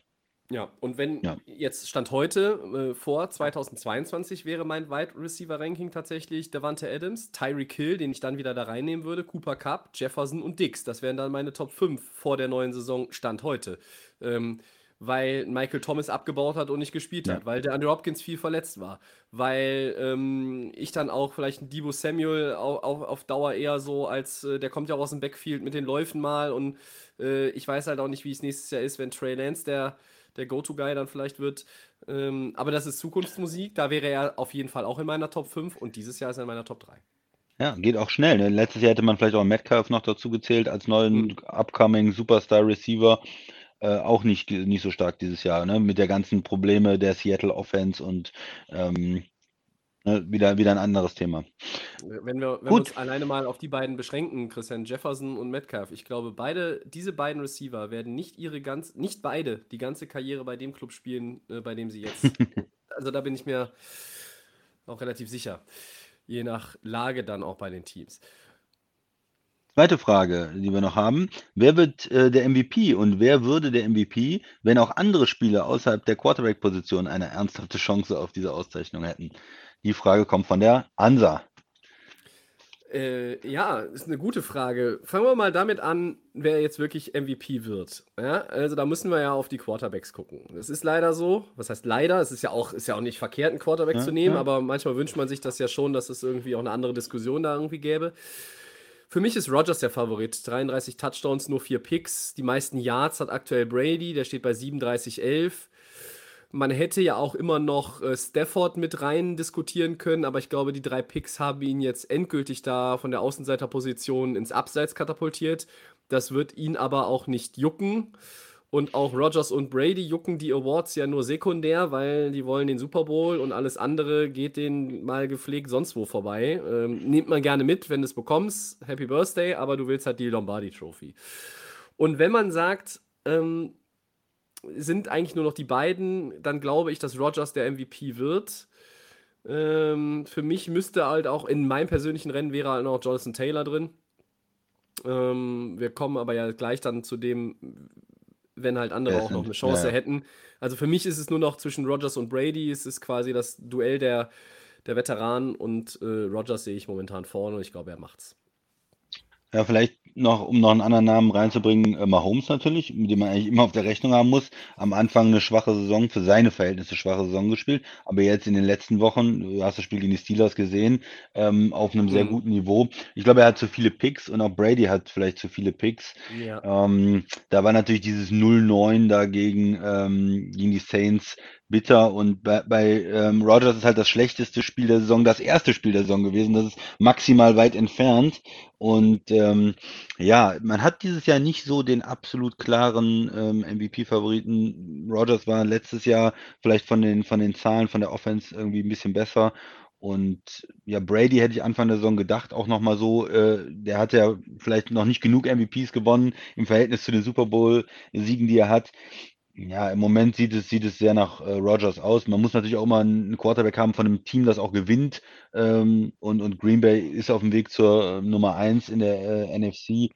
Ja, und wenn Ja. jetzt Stand heute, äh, vor 2022 wäre mein Wide Receiver Ranking tatsächlich Davante Adams, Tyreek Hill, den ich dann wieder da reinnehmen würde, Cooper Cup, Jefferson und Dix. Das wären dann meine Top 5 vor der neuen Saison Stand heute. Ähm, weil Michael Thomas abgebaut hat und nicht gespielt Ja. hat, weil der Andrew Hopkins viel verletzt war, weil ähm, ich dann auch vielleicht ein Debo Samuel au au auf Dauer eher so als, äh, der kommt ja auch aus dem Backfield mit den Läufen mal und äh, ich weiß halt auch nicht, wie es nächstes Jahr ist, wenn Trey Lance der der Go-To-Guy dann vielleicht wird. Ähm, aber das ist Zukunftsmusik. Da wäre er auf jeden Fall auch in meiner Top 5 und dieses Jahr ist er in meiner Top 3. Ja, geht auch schnell. Ne? Letztes Jahr hätte man vielleicht auch Metcalf noch dazu gezählt als neuen mhm. upcoming Superstar Receiver. Äh, auch nicht, nicht so stark dieses Jahr, ne? Mit der ganzen Probleme der Seattle Offense und ähm, wieder, wieder ein anderes Thema. Wenn wir, wenn wir uns alleine mal auf die beiden beschränken, Christian Jefferson und Metcalf, ich glaube, beide, diese beiden Receiver werden nicht ihre ganz, nicht beide die ganze Karriere bei dem Club spielen, äh, bei dem sie jetzt. also da bin ich mir auch relativ sicher. Je nach Lage dann auch bei den Teams. Zweite Frage, die wir noch haben. Wer wird äh, der MVP und wer würde der MVP, wenn auch andere Spieler außerhalb der Quarterback-Position eine ernsthafte Chance auf diese Auszeichnung hätten? Die Frage kommt von der Ansa. Äh, ja, ist eine gute Frage. Fangen wir mal damit an, wer jetzt wirklich MVP wird. Ja, also da müssen wir ja auf die Quarterbacks gucken. Es ist leider so. Was heißt leider? Es ist ja auch, ist ja auch nicht verkehrt, einen Quarterback Ja, zu nehmen, ja. aber manchmal wünscht man sich das ja schon, dass es irgendwie auch eine andere Diskussion da irgendwie gäbe. Für mich ist Rodgers der Favorit. 33 Touchdowns, nur 4 Picks. Die meisten Yards hat aktuell Brady, der steht bei 37,11. Man hätte ja auch immer noch äh, Stafford mit rein diskutieren können, aber ich glaube, die drei Picks haben ihn jetzt endgültig da von der Außenseiterposition ins Abseits katapultiert. Das wird ihn aber auch nicht jucken. Und auch Rodgers und Brady jucken die Awards ja nur sekundär, weil die wollen den Super Bowl und alles andere geht denen mal gepflegt sonst wo vorbei. Ähm, nimmt man gerne mit, wenn du es bekommst. Happy Birthday, aber du willst halt die Lombardi Trophy. Und wenn man sagt, ähm, sind eigentlich nur noch die beiden, dann glaube ich, dass Rodgers der MVP wird. Ähm, für mich müsste halt auch in meinem persönlichen Rennen wäre halt noch Jonathan Taylor drin. Ähm, wir kommen aber ja gleich dann zu dem, wenn halt andere auch noch eine Chance Ja, hätten. Also für mich ist es nur noch zwischen Rodgers und Brady. Es ist quasi das Duell der, der Veteranen und äh, Rodgers sehe ich momentan vorne und ich glaube, er macht's. Ja, vielleicht noch, um noch einen anderen Namen reinzubringen, äh, Mahomes natürlich, mit dem man eigentlich immer auf der Rechnung haben muss. Am Anfang eine schwache Saison, für seine Verhältnisse schwache Saison gespielt, aber jetzt in den letzten Wochen, du hast das Spiel gegen die Steelers gesehen, ähm, auf einem sehr Mhm. guten Niveau. Ich glaube, er hat zu viele Picks und auch Brady hat vielleicht zu viele Picks. Ja. Ähm, da war natürlich dieses 0-9 da gegen, ähm, gegen die Saints bitter und bei, bei ähm, Rodgers ist halt das schlechteste Spiel der Saison, das erste Spiel der Saison gewesen. Das ist maximal weit entfernt. Und ähm, ja, man hat dieses Jahr nicht so den absolut klaren ähm, MVP-Favoriten. Rodgers war letztes Jahr vielleicht von den, von den Zahlen, von der Offense irgendwie ein bisschen besser. Und ja, Brady hätte ich Anfang der Saison gedacht, auch nochmal so, äh, der hat ja vielleicht noch nicht genug MVPs gewonnen im Verhältnis zu den Super Bowl-Siegen, die er hat. Ja, im Moment sieht es, sieht es sehr nach äh, Rodgers aus. Man muss natürlich auch mal einen Quarterback haben von einem Team, das auch gewinnt. Ähm, und, und Green Bay ist auf dem Weg zur äh, Nummer 1 in der äh, NFC.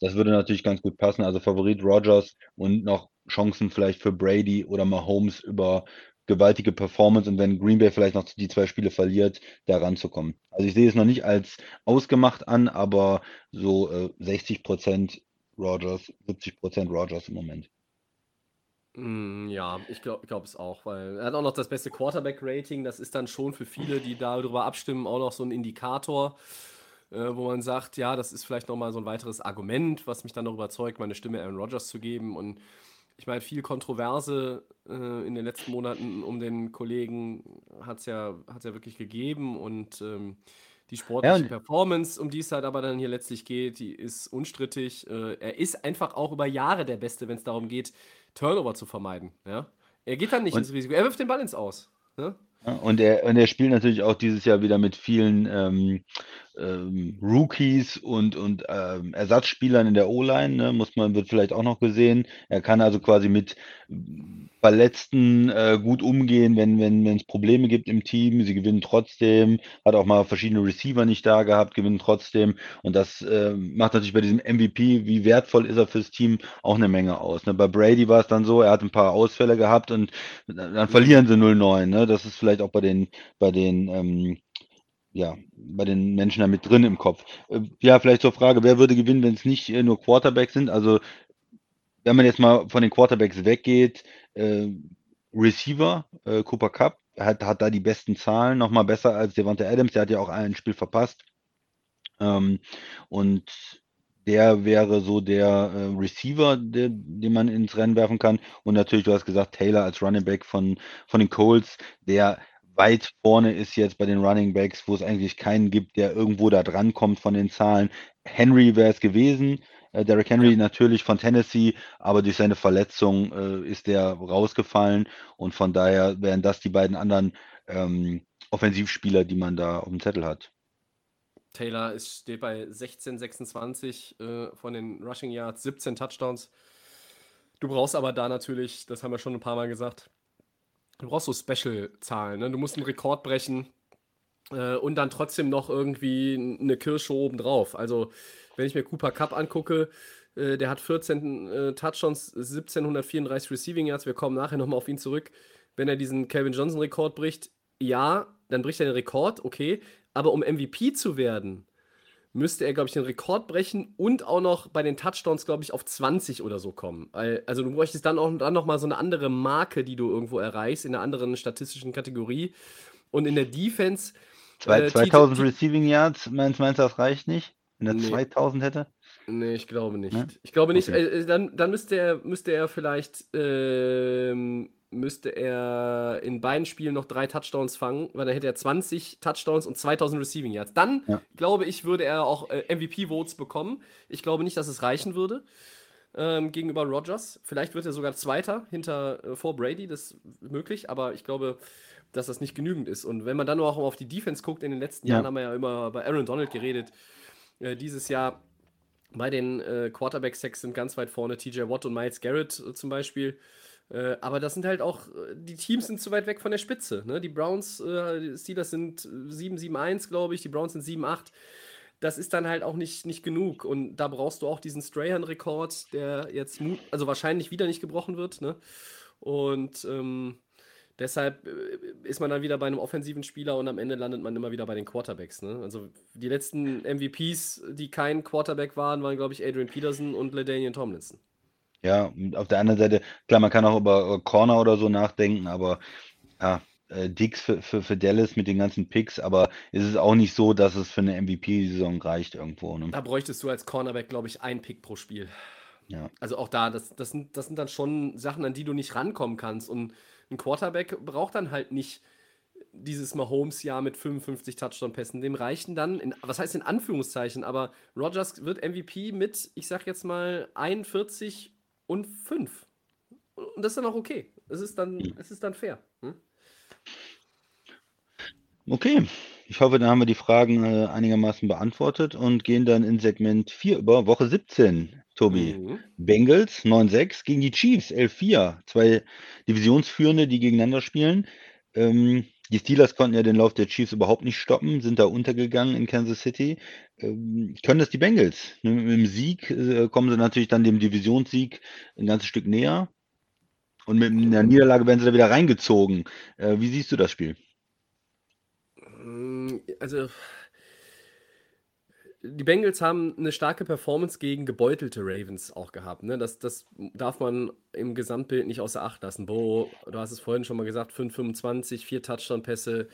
Das würde natürlich ganz gut passen. Also Favorit Rodgers und noch Chancen vielleicht für Brady oder Mahomes über gewaltige Performance und wenn Green Bay vielleicht noch die zwei Spiele verliert, da ranzukommen. Also ich sehe es noch nicht als ausgemacht an, aber so äh, 60% Rodgers, 70% Rodgers im Moment. Mm, Ja, ich glaube glaub es auch, weil er hat auch noch das beste Quarterback-Rating. Das ist dann schon für viele, die darüber abstimmen, auch noch so ein Indikator, äh, wo man sagt, ja, das ist vielleicht nochmal so ein weiteres Argument, was mich dann noch überzeugt, meine Stimme Aaron Rodgers zu geben. Und ich meine, viel Kontroverse äh, in den letzten Monaten um den Kollegen hat es ja, hat's ja wirklich gegeben. Und ähm, die sportliche und- Performance, um die es halt aber dann hier letztlich geht, die ist unstrittig. Äh, er ist einfach auch über Jahre der Beste, wenn es darum geht, Turnover zu vermeiden. Ja? Er geht dann nicht Und- ins Risiko. Er wirft den Ball ins Aus. Ne? Und er, und er spielt natürlich auch dieses Jahr wieder mit vielen ähm, ähm, Rookies und, und ähm, Ersatzspielern in der O-Line, ne, muss man, wird vielleicht auch noch gesehen. Er kann also quasi mit Verletzten äh, gut umgehen, wenn wenn wenn es Probleme gibt im Team. Sie gewinnen trotzdem, hat auch mal verschiedene Receiver nicht da gehabt, gewinnen trotzdem. Und das äh, macht natürlich bei diesem MVP, wie wertvoll ist er fürs Team, auch eine Menge aus. Ne? Bei Brady war es dann so, er hat ein paar Ausfälle gehabt und dann dann verlieren sie 0-9. Ne? Das ist vielleicht auch bei den, bei den ähm, ja, bei den Menschen da mit drin im Kopf. Äh, Ja, vielleicht zur Frage, wer würde gewinnen, wenn es nicht äh, nur Quarterbacks sind? Also, wenn man jetzt mal von den Quarterbacks weggeht, äh, Receiver, äh, Cooper Cup, hat, hat da die besten Zahlen, nochmal besser als Devonta Adams, der hat ja auch ein Spiel verpasst. Ähm, und der wäre so der äh, Receiver, der, den man ins Rennen werfen kann. Und natürlich, du hast gesagt, Taylor als Running Back von, von den Colts, der weit vorne ist jetzt bei den Running Backs, wo es eigentlich keinen gibt, der irgendwo da dran kommt von den Zahlen. Henry wäre es gewesen, äh, Derrick Henry natürlich von Tennessee, aber durch seine Verletzung äh, ist der rausgefallen und von daher wären das die beiden anderen ähm, Offensivspieler, die man da auf dem Zettel hat. Taylor ist, steht bei 16, 26 äh, von den Rushing Yards, 17 Touchdowns. Du brauchst aber da natürlich, das haben wir schon ein paar Mal gesagt, du brauchst so Special-Zahlen. Ne? Du musst einen Rekord brechen äh, und dann trotzdem noch irgendwie eine Kirsche obendrauf. Also, wenn ich mir Cooper Cup angucke, äh, der hat 14 äh, Touchdowns, 1734 Receiving Yards. Wir kommen nachher nochmal auf ihn zurück. Wenn er diesen Calvin Johnson-Rekord bricht, ja, dann bricht er den Rekord, okay. Aber um MVP zu werden, müsste er, glaube ich, den Rekord brechen und auch noch bei den Touchdowns, glaube ich, auf 20 oder so kommen. Also du bräuchtest dann auch dann noch mal so eine andere Marke, die du irgendwo erreichst, in einer anderen statistischen Kategorie. Und in der Defense. Äh, 2000 Receiving Yards, meinst, meinst du, das reicht nicht? Wenn er nee. 2000 hätte? Nee, ich glaube nicht. Ne? Ich glaube nicht. Okay. Äh, dann, dann müsste er, müsste er vielleicht ähm, müsste er in beiden Spielen noch drei Touchdowns fangen, weil dann hätte er 20 Touchdowns und 2000 Receiving Yards. Dann, ja. glaube ich, würde er auch äh, MVP-Votes bekommen. Ich glaube nicht, dass es reichen würde ähm, gegenüber Rodgers. Vielleicht wird er sogar Zweiter hinter äh, vor Brady, das ist möglich, aber ich glaube, dass das nicht genügend ist. Und wenn man dann auch auf die Defense guckt, in den letzten ja. Jahren haben wir ja immer bei Aaron Donald geredet. Äh, dieses Jahr bei den äh, Quarterback-Sacks sind ganz weit vorne TJ Watt und Miles Garrett äh, zum Beispiel. Äh, aber das sind halt auch, äh, die Teams sind zu weit weg von der Spitze. Ne? Die Browns, äh, die Steelers sind 7-7-1, glaube ich, die Browns sind 7-8. Das ist dann halt auch nicht, nicht genug. Und da brauchst du auch diesen Strahan-Rekord, der jetzt, also wahrscheinlich wieder nicht gebrochen wird. Ne? Und ähm, deshalb äh, ist man dann wieder bei einem offensiven Spieler und am Ende landet man immer wieder bei den Quarterbacks. Ne? Also die letzten MVPs, die kein Quarterback waren, waren, glaube ich, Adrian Peterson und LaDainian Tomlinson. Ja, und auf der anderen Seite, klar, man kann auch über Corner oder so nachdenken, aber ja, äh, Dix für, für, für Dallas mit den ganzen Picks, aber es ist auch nicht so, dass es für eine MVP-Saison reicht irgendwo. Ne? Da bräuchtest du als Cornerback, glaube ich, einen Pick pro Spiel. Ja. Also auch da, das, das, sind, das sind dann schon Sachen, an die du nicht rankommen kannst. Und ein Quarterback braucht dann halt nicht dieses Mahomes-Jahr mit 55 Touchdown-Pässen. Dem reichen dann, in, was heißt in Anführungszeichen, aber Rogers wird MVP mit, ich sag jetzt mal, 41 und 5. Und das ist dann auch okay. Es ist dann, hm. es ist dann fair. Hm? Okay, ich hoffe, dann haben wir die Fragen äh, einigermaßen beantwortet und gehen dann in Segment 4 über Woche 17. Tobi, mhm. Bengals 9-6 gegen die Chiefs 11-4. Zwei Divisionsführende, die gegeneinander spielen. Ähm, die Steelers konnten ja den Lauf der Chiefs überhaupt nicht stoppen, sind da untergegangen in Kansas City. Ähm, können das die Bengals? Ne, mit dem Sieg äh, kommen sie natürlich dann dem Divisionssieg ein ganzes Stück näher. Und mit einer Niederlage werden sie da wieder reingezogen. Äh, wie siehst du das Spiel? Mm, also, die Bengals haben eine starke Performance gegen gebeutelte Ravens auch gehabt. Ne? Das, das darf man im Gesamtbild nicht außer Acht lassen. Bo, du hast es vorhin schon mal gesagt, 5,25, vier Touchdown-Pässe.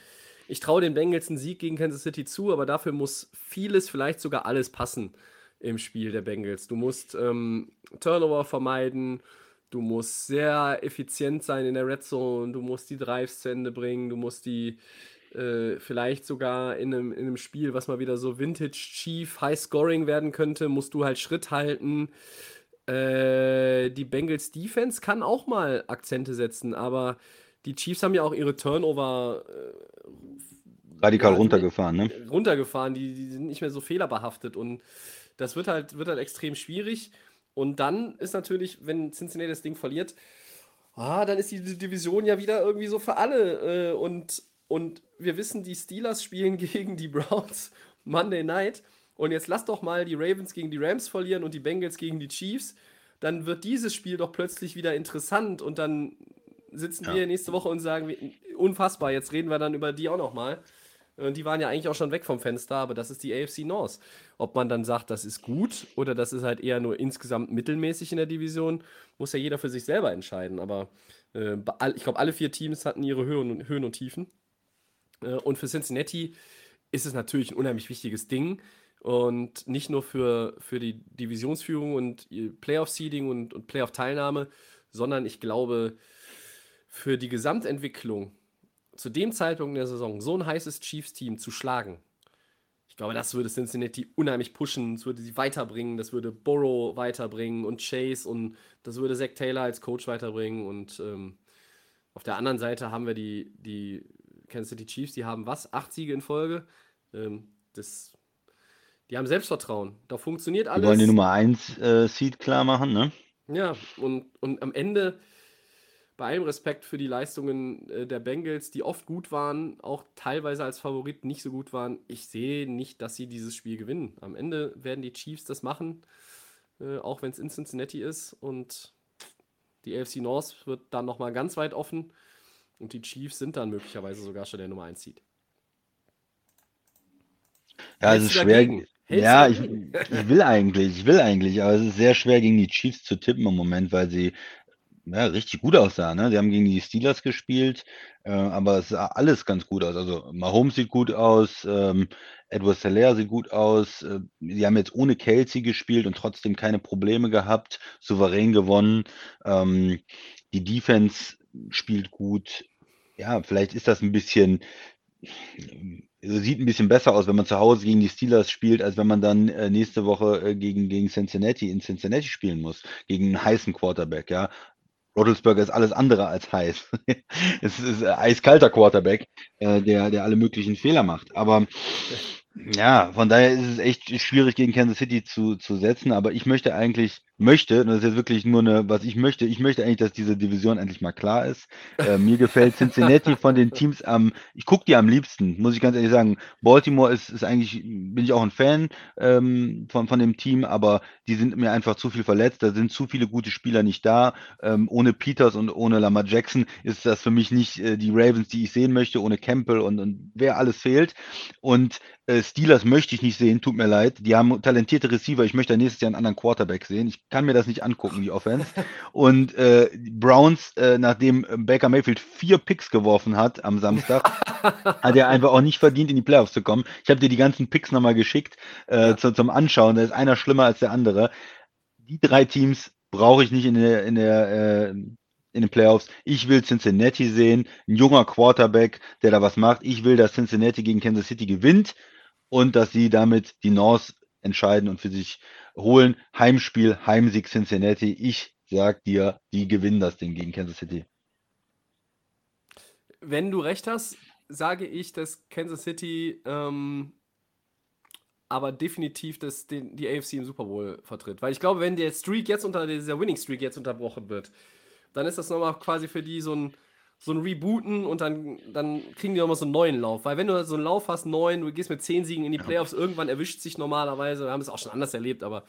Ich traue den Bengals einen Sieg gegen Kansas City zu, aber dafür muss vieles, vielleicht sogar alles passen im Spiel der Bengals. Du musst ähm, Turnover vermeiden, du musst sehr effizient sein in der Red Zone, du musst die Drives zu Ende bringen, du musst die äh, vielleicht sogar in einem, in einem Spiel, was mal wieder so Vintage Chief High Scoring werden könnte, musst du halt Schritt halten. Äh, die Bengals Defense kann auch mal Akzente setzen, aber die Chiefs haben ja auch ihre Turnover äh, radikal ja, runtergefahren, ne? Runtergefahren, die, die sind nicht mehr so fehlerbehaftet und das wird halt, wird halt extrem schwierig. Und dann ist natürlich, wenn Cincinnati das Ding verliert, ah, dann ist die Division ja wieder irgendwie so für alle. Äh, und und wir wissen, die Steelers spielen gegen die Browns Monday Night. Und jetzt lass doch mal die Ravens gegen die Rams verlieren und die Bengals gegen die Chiefs. Dann wird dieses Spiel doch plötzlich wieder interessant. Und dann sitzen ja. wir nächste Woche und sagen, unfassbar, jetzt reden wir dann über die auch nochmal. Und die waren ja eigentlich auch schon weg vom Fenster, aber das ist die AFC North. Ob man dann sagt, das ist gut oder das ist halt eher nur insgesamt mittelmäßig in der Division, muss ja jeder für sich selber entscheiden. Aber äh, ich glaube, alle vier Teams hatten ihre Höhen Höhen und Tiefen. Äh, und für Cincinnati ist es natürlich ein unheimlich wichtiges Ding. Und nicht nur für, für die Divisionsführung und Playoff-Seeding und, und Playoff-Teilnahme, sondern ich glaube, für die Gesamtentwicklung zu dem Zeitpunkt der Saison so ein heißes Chiefs-Team zu schlagen, ich glaube, das würde Cincinnati unheimlich pushen, das würde sie weiterbringen, das würde Burrow weiterbringen und Chase und das würde Zach Taylor als Coach weiterbringen. Und ähm, auf der anderen Seite haben wir die, die Kansas City Chiefs, die haben was? Acht Siege in Folge. Ähm, das, die haben Selbstvertrauen. Da funktioniert alles. Die wollen die Nummer 1 äh, Seed klar machen, ne? Ja, und, und am Ende, bei allem Respekt für die Leistungen äh, der Bengals, die oft gut waren, auch teilweise als Favorit nicht so gut waren, ich sehe nicht, dass sie dieses Spiel gewinnen. Am Ende werden die Chiefs das machen, äh, auch wenn es in Cincinnati ist. Und die AFC North wird dann nochmal ganz weit offen. Und die Chiefs sind dann möglicherweise sogar schon der Nummer 1 Seed. Ja, es ist schwer. Ja, ich, ich will eigentlich, ich will eigentlich, aber es ist sehr schwer gegen die Chiefs zu tippen im Moment, weil sie ja, richtig gut aussahen. Ne? Sie haben gegen die Steelers gespielt, äh, aber es sah alles ganz gut aus. Also Mahomes sieht gut aus, ähm, Edward Selaire sieht gut aus. Äh, sie haben jetzt ohne Kelsey gespielt und trotzdem keine Probleme gehabt, souverän gewonnen. Ähm, die Defense spielt gut. Ja, vielleicht ist das ein bisschen also sieht ein bisschen besser aus, wenn man zu Hause gegen die Steelers spielt, als wenn man dann äh, nächste Woche äh, gegen, gegen Cincinnati in Cincinnati spielen muss, gegen einen heißen Quarterback, ja. Roethlisberger ist alles andere als heiß. es ist äh, eiskalter Quarterback, äh, der, der alle möglichen Fehler macht. Aber ja, von daher ist es echt schwierig gegen Kansas City zu, zu setzen. Aber ich möchte eigentlich, möchte, und das ist jetzt wirklich nur eine, was ich möchte, ich möchte eigentlich, dass diese Division endlich mal klar ist. Äh, mir gefällt Cincinnati von den Teams am, ich gucke die am liebsten, muss ich ganz ehrlich sagen. Baltimore ist, ist eigentlich, bin ich auch ein Fan ähm, von, von dem Team, aber die sind mir einfach zu viel verletzt. Da sind zu viele gute Spieler nicht da. Ähm, ohne Peters und ohne Lamar Jackson ist das für mich nicht äh, die Ravens, die ich sehen möchte, ohne Campbell und, und wer alles fehlt. Und Steelers möchte ich nicht sehen, tut mir leid. Die haben talentierte Receiver. Ich möchte nächstes Jahr einen anderen Quarterback sehen. Ich kann mir das nicht angucken, die Offense. Und äh, Browns, äh, nachdem Baker Mayfield vier Picks geworfen hat am Samstag, hat er einfach auch nicht verdient, in die Playoffs zu kommen. Ich habe dir die ganzen Picks nochmal geschickt äh, Ja. zu, zum Anschauen. Da ist einer schlimmer als der andere. Die drei Teams brauche ich nicht in der, in der äh, in den Playoffs. Ich will Cincinnati sehen, ein junger Quarterback, der da was macht. Ich will, dass Cincinnati gegen Kansas City gewinnt und dass sie damit die North entscheiden und für sich holen. Heimspiel, Heimsieg Cincinnati. Ich sag dir, die gewinnen das Ding gegen Kansas City. Wenn du recht hast, sage ich, dass Kansas City ähm, aber definitiv das, den, die AFC im Super Bowl vertritt. Weil ich glaube, wenn der Streak jetzt unter dieser Winning Streak jetzt unterbrochen wird, dann ist das nochmal quasi für die so ein, so ein Rebooten und dann, dann kriegen die nochmal so einen neuen Lauf. Weil wenn du so einen Lauf hast, neun, du gehst mit zehn Siegen in die Playoffs, irgendwann erwischt sich normalerweise, wir haben es auch schon anders erlebt, aber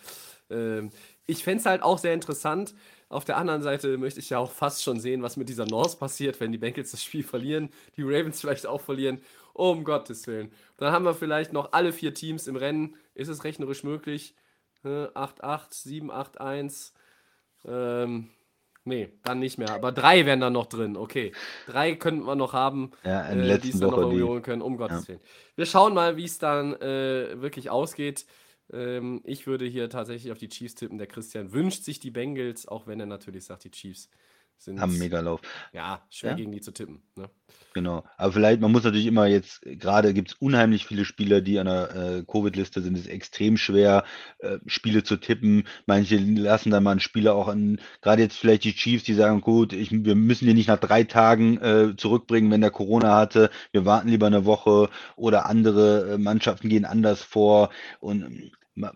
ähm, ich fände es halt auch sehr interessant. Auf der anderen Seite möchte ich ja auch fast schon sehen, was mit dieser North passiert, wenn die Bengals das Spiel verlieren, die Ravens vielleicht auch verlieren. Um Gottes Willen. Dann haben wir vielleicht noch alle vier Teams im Rennen. Ist es rechnerisch möglich? Äh, 8-8, 7-8-1. Ähm, nee, dann nicht mehr. Aber drei wären dann noch drin. Okay. Drei könnten wir noch haben, Ja, äh, die es dann noch irgendwie holen können. Um Gottes Ja. Willen. Wir schauen mal, wie es dann äh, wirklich ausgeht. Ähm, ich würde hier tatsächlich auf die Chiefs tippen. Der Christian wünscht sich die Bengals, auch wenn er natürlich sagt, die Chiefs sind Haben einen Megalauf. ja, schwer Ja. gegen die zu tippen. Ne? Genau. Aber vielleicht, man muss natürlich immer jetzt, gerade gibt es unheimlich viele Spieler, die an der äh, Covid-Liste sind. Es ist extrem schwer, äh, Spiele zu tippen. Manche lassen dann mal einen Spieler auch an, gerade jetzt vielleicht die Chiefs, die sagen, gut, ich, wir müssen den nicht nach drei Tagen äh, zurückbringen, wenn der Corona hatte. Wir warten lieber eine Woche oder andere äh, Mannschaften gehen anders vor. Und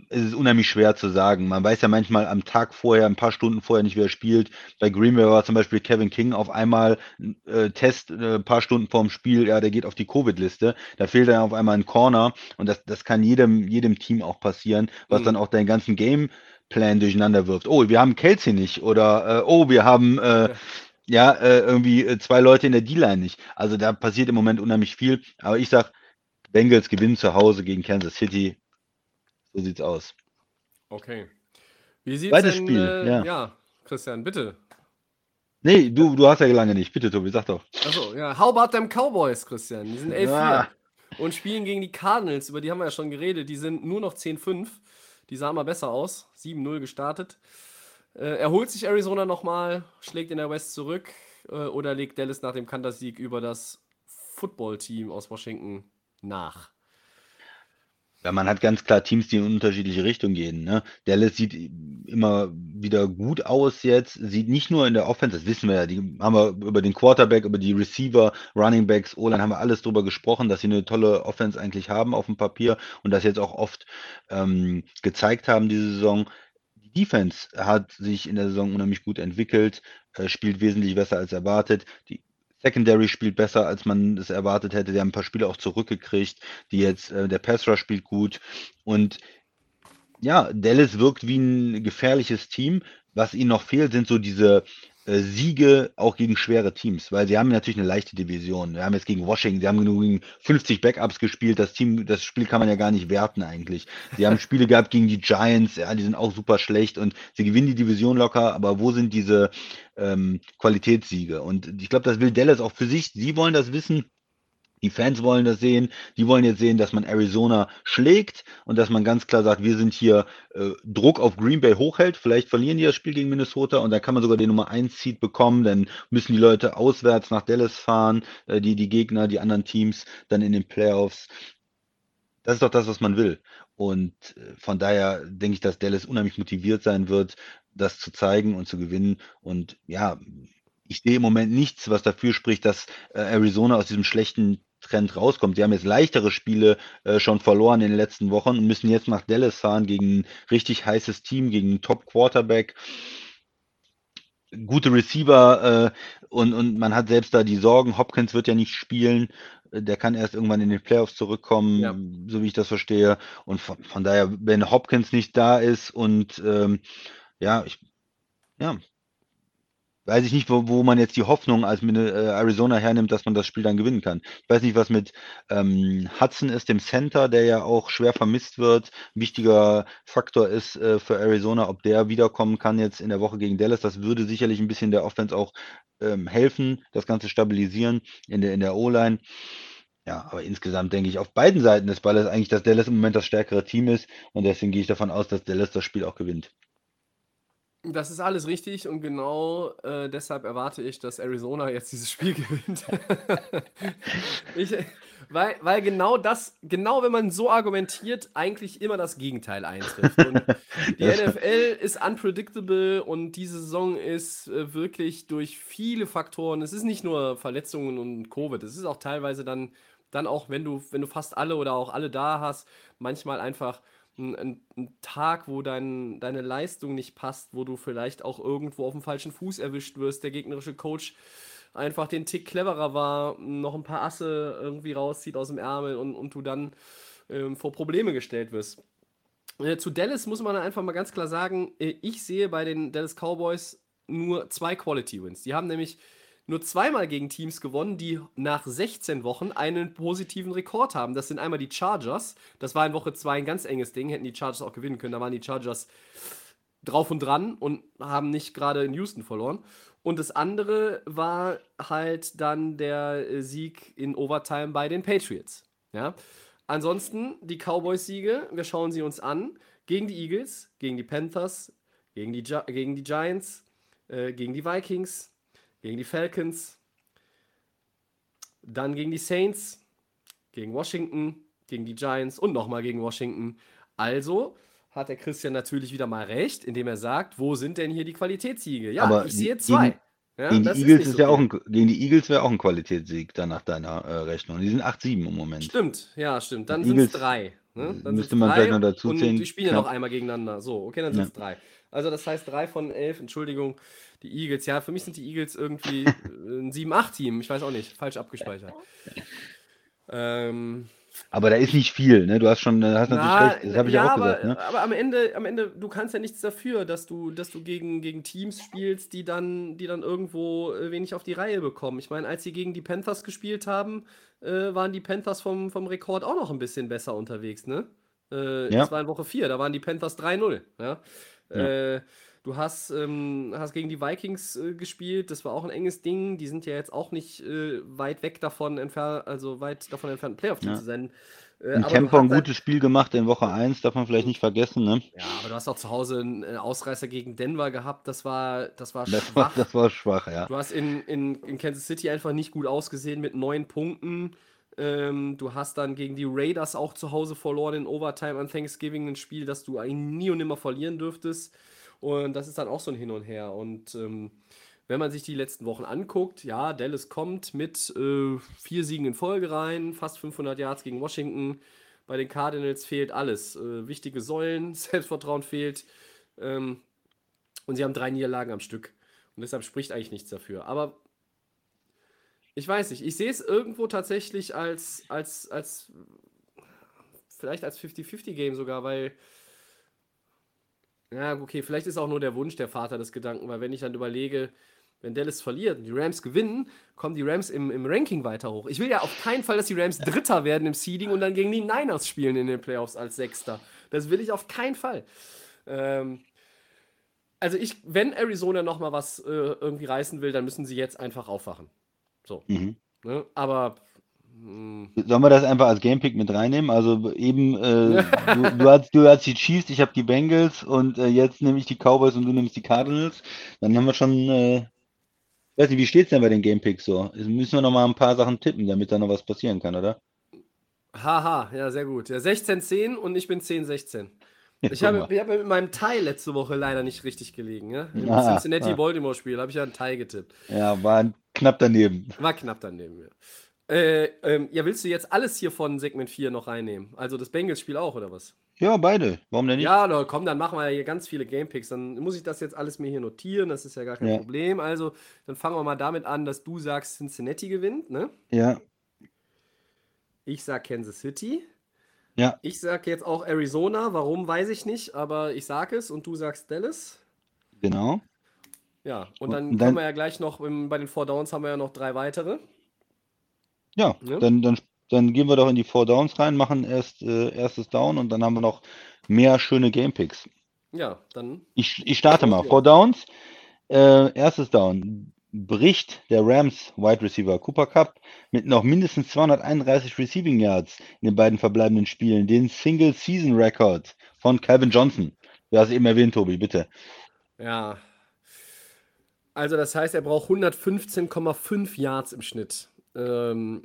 es ist unheimlich schwer zu sagen. Man weiß ja manchmal am Tag vorher, ein paar Stunden vorher nicht, wer spielt. Bei Green Bay war zum Beispiel Kevin King auf einmal äh, Test äh, ein paar Stunden vorm Spiel, ja, der geht auf die Covid-Liste. Da fehlt dann auf einmal ein Corner und das, das kann jedem, jedem Team auch passieren, was Mhm. dann auch deinen ganzen Gameplan durcheinander wirft. Oh, wir haben Kelsey nicht oder äh, oh, wir haben äh, ja äh, irgendwie äh, zwei Leute in der D-Line nicht. Also da passiert im Moment unheimlich viel. Aber ich sag, Bengals gewinnen zu Hause gegen Kansas City. So sieht's aus. Okay. Wie sieht's Zweites denn, Spiel, äh, ja. ja, Christian, bitte. Nee, du, du hast ja lange nicht. Bitte, Tobi, sag doch. Achso, ja. How about them Cowboys, Christian? Die sind 11-4 Ah. und spielen gegen die Cardinals, über die haben wir ja schon geredet. Die sind nur noch 10-5. Die sahen mal besser aus. 7-0 gestartet. Äh, erholt sich Arizona nochmal, schlägt in der West zurück äh, oder legt Dallas nach dem Kantersieg über das Football-Team aus Washington nach? Ja, man hat ganz klar Teams, die in unterschiedliche Richtungen gehen. Ne? Dallas sieht immer wieder gut aus jetzt, sieht nicht nur in der Offense, das wissen wir ja, die haben wir über den Quarterback, über die Receiver, Running Backs, O-Line haben wir alles drüber gesprochen, dass sie eine tolle Offense eigentlich haben auf dem Papier und das jetzt auch oft ähm, gezeigt haben diese Saison. Die Defense hat sich in der Saison unheimlich gut entwickelt, äh, spielt wesentlich besser als erwartet. Die Secondary spielt besser, als man es erwartet hätte. Die haben ein paar Spiele auch zurückgekriegt, die jetzt, äh, der Pass Rush spielt gut. Und ja, Dallas wirkt wie ein gefährliches Team. Was ihnen noch fehlt, sind so diese äh, Siege auch gegen schwere Teams, weil sie haben natürlich eine leichte Division. Wir haben jetzt gegen Washington, sie haben gegen 50 Backups gespielt. Das Team, das Spiel kann man ja gar nicht werten eigentlich. Sie haben Spiele gehabt gegen die Giants, ja, die sind auch super schlecht und sie gewinnen die Division locker, aber wo sind diese ähm, Qualitätssiege? Und ich glaube, das will Dallas auch für sich. Sie wollen das wissen. Die Fans wollen das sehen. Die wollen jetzt sehen, dass man Arizona schlägt und dass man ganz klar sagt, wir sind hier äh, Druck auf Green Bay hochhält. Vielleicht verlieren die das Spiel gegen Minnesota und dann kann man sogar den Nummer 1 Seed bekommen. Dann müssen die Leute auswärts nach Dallas fahren, äh, die, die Gegner, die anderen Teams dann in den Playoffs. Das ist doch das, was man will. Und äh, von daher denke ich, dass Dallas unheimlich motiviert sein wird, das zu zeigen und zu gewinnen. Und ja, ich sehe im Moment nichts, was dafür spricht, dass äh, Arizona aus diesem schlechten Trend rauskommt. Sie haben jetzt leichtere Spiele äh, schon verloren in den letzten Wochen und müssen jetzt nach Dallas fahren gegen ein richtig heißes Team, gegen einen Top-Quarterback gute Receiver äh, und, und man hat selbst da die Sorgen, Hopkins wird ja nicht spielen, der kann erst irgendwann in den Playoffs zurückkommen, ja. so wie ich das verstehe. Und von, von, daher, wenn Hopkins nicht da ist und ähm, ja, ich, ja, weiß ich nicht, wo, wo man jetzt die Hoffnung als äh, Arizona hernimmt, dass man das Spiel dann gewinnen kann. Ich weiß nicht, was mit ähm, Hudson ist, dem Center, der ja auch schwer vermisst wird, ein wichtiger Faktor ist äh, für Arizona, ob der wiederkommen kann jetzt in der Woche gegen Dallas. Das würde sicherlich ein bisschen der Offense auch ähm, helfen, das Ganze stabilisieren in der, in der O-Line. Ja, aber insgesamt denke ich auf beiden Seiten des Balles eigentlich, dass Dallas im Moment das stärkere Team ist und deswegen gehe ich davon aus, dass Dallas das Spiel auch gewinnt. Das ist alles richtig und genau äh, deshalb erwarte ich, dass Arizona jetzt dieses Spiel gewinnt. ich, weil, weil genau das, genau wenn man so argumentiert, eigentlich immer das Gegenteil eintrifft. Und die NFL ist unpredictable und diese Saison ist äh, wirklich durch viele Faktoren, es ist nicht nur Verletzungen und Covid, es ist auch teilweise dann, dann auch, wenn du, wenn du fast alle oder auch alle da hast, manchmal einfach ein, ein, Tag, wo dein, deine Leistung nicht passt, wo du vielleicht auch irgendwo auf dem falschen Fuß erwischt wirst, der gegnerische Coach einfach den Tick cleverer war, noch ein paar Asse irgendwie rauszieht aus dem Ärmel und, und du dann ähm, vor Probleme gestellt wirst. Äh, zu Dallas muss man einfach mal ganz klar sagen, äh, ich sehe bei den Dallas Cowboys nur zwei Quality Wins. Die haben nämlich nur zweimal gegen Teams gewonnen, die nach 16 Wochen einen positiven Rekord haben. Das sind einmal die Chargers. Das war in Woche 2 ein ganz enges Ding. Hätten die Chargers auch gewinnen können. Da waren die Chargers drauf und dran und haben nicht gerade in Houston verloren. Und das andere war halt dann der Sieg in Overtime bei den Patriots. Ja? Ansonsten die Cowboys-Siege, wir schauen sie uns an. Gegen die Eagles, gegen die Panthers, gegen die, Gi gegen die Giants, äh, gegen die Vikings, gegen die Falcons, dann gegen die Saints, gegen Washington, gegen die Giants und nochmal gegen Washington. Also hat der Christian natürlich wieder mal recht, indem er sagt, wo sind denn hier die Qualitätssiege? Ja, Aber ich sehe zwei. Gegen, ja, gegen, die Eagles ist, ist ja auch ein, gegen die Eagles wäre auch ein Qualitätssieg dann nach deiner äh, Rechnung. Die sind 8-7 im Moment. Stimmt, ja, stimmt. Dann sind es drei. Ne? Dann müsste man vielleicht noch dazu zählen. Die spielen ja noch einmal gegeneinander. So, okay, dann sind es ja. drei. Also das heißt drei von elf, Entschuldigung die Eagles. Ja, für mich sind die Eagles irgendwie ein 7-8-Team. Ich weiß auch nicht. Falsch abgespeichert. Ähm, aber da ist nicht viel, ne? Du hast schon, hast natürlich na, recht, das habe ich ja, auch aber, gesagt. Ne? Aber am Ende, am Ende, du kannst ja nichts dafür, dass du, dass du gegen, gegen Teams spielst, die dann, die dann irgendwo äh, wenig auf die Reihe bekommen. Ich meine, als sie gegen die Panthers gespielt haben, äh, waren die Panthers vom, vom Rekord auch noch ein bisschen besser unterwegs, ne? Äh, ja. Das war in Woche 4, da waren die Panthers 3-0, ja. Ja. Äh, Du hast, ähm, hast gegen die Vikings äh, gespielt, das war auch ein enges Ding. Die sind ja jetzt auch nicht äh, weit weg davon entfernt, also weit davon entfernt, Playoff-Team ja. zu sein. Äh, ein Camper ein halt gutes Spiel gemacht in Woche 1, darf man vielleicht nicht vergessen, ne? Ja, aber du hast auch zu Hause einen Ausreißer gegen Denver gehabt, das war, das war das schwach. War, das war schwach, ja. Du hast in, in, in Kansas City einfach nicht gut ausgesehen mit neun Punkten. Ähm, du hast dann gegen die Raiders auch zu Hause verloren in Overtime an Thanksgiving, ein Spiel, das du nie und nimmer verlieren dürftest. Und das ist dann auch so ein Hin und Her. Und ähm, wenn man sich die letzten Wochen anguckt, ja, Dallas kommt mit äh, vier Siegen in Folge rein, fast 500 Yards gegen Washington. Bei den Cardinals fehlt alles. Äh, wichtige Säulen, Selbstvertrauen fehlt. Ähm, und sie haben drei Niederlagen am Stück. Und deshalb spricht eigentlich nichts dafür. Aber ich weiß nicht, ich sehe es irgendwo tatsächlich als, als, als vielleicht als 50-50-Game sogar, weil ja, okay, vielleicht ist auch nur der Wunsch der Vater des Gedanken, weil wenn ich dann überlege, Wenn Dallas verliert und die Rams gewinnen, kommen die Rams im, im Ranking weiter hoch. Ich will ja auf keinen Fall, dass die Rams Dritter werden im Seeding und dann gegen die Niners spielen in den Playoffs als Sechster. Das will ich auf keinen Fall. Ähm, also ich, wenn Arizona noch mal was äh, irgendwie reißen will, dann müssen sie jetzt einfach aufwachen. So. Mhm. Ne? Aber mh, Sollen wir das einfach als Gamepick mit reinnehmen? Also eben, äh, du, du, hast, du hast die Chiefs, ich habe die Bengals und äh, jetzt nehme ich die Cowboys und du nimmst die Cardinals. Dann haben wir schon, äh, ich weiß nicht, wie steht's denn bei den Gamepicks so? Jetzt müssen wir noch mal ein paar Sachen tippen, damit da noch was passieren kann, oder? haha, ja, sehr gut. Ja, 16-10 und ich bin 10-16. Ich habe, ich habe mit meinem Tie letzte Woche leider nicht richtig gelegen. Ja? Im Ah, Cincinnati-Baltimore-Spiel habe ich ja einen Tie getippt. Ja, war knapp daneben. War knapp daneben. Ja. Äh, ähm, ja, willst du jetzt alles hier von Segment 4 noch reinnehmen? Also das Bengals-Spiel auch, oder was? Ja, beide. Warum denn nicht? Ja, na, komm, dann machen wir ja hier ganz viele Gamepicks. Dann muss ich das jetzt alles mir hier notieren. Das ist ja gar kein Ja. Problem. Also, dann fangen wir mal damit an, dass du sagst, Cincinnati gewinnt, ne? Ja, Ich sag Kansas City. Ja, Ich sag jetzt auch Arizona. Warum, weiß ich nicht, aber ich sag es und du sagst Dallas. genau. Ja, und Und dann, dann- können wir ja gleich noch, im, bei den Four Downs haben wir ja noch drei weitere. Ja, Ja. Dann, dann, dann gehen wir doch in die Four Downs rein, machen erst äh, erstes Down und dann haben wir noch mehr schöne Gamepicks. Ja, dann Ich, ich starte mal. Four Downs. Äh, erstes Down. Bricht der Rams Wide Receiver Cooper Cup mit noch mindestens 231 Receiving Yards in den beiden verbleibenden Spielen den Single Season Record von Calvin Johnson. Du hast eben erwähnt, Tobi, bitte. Ja. Also das heißt, er braucht 115,5 Yards im Schnitt. Ähm,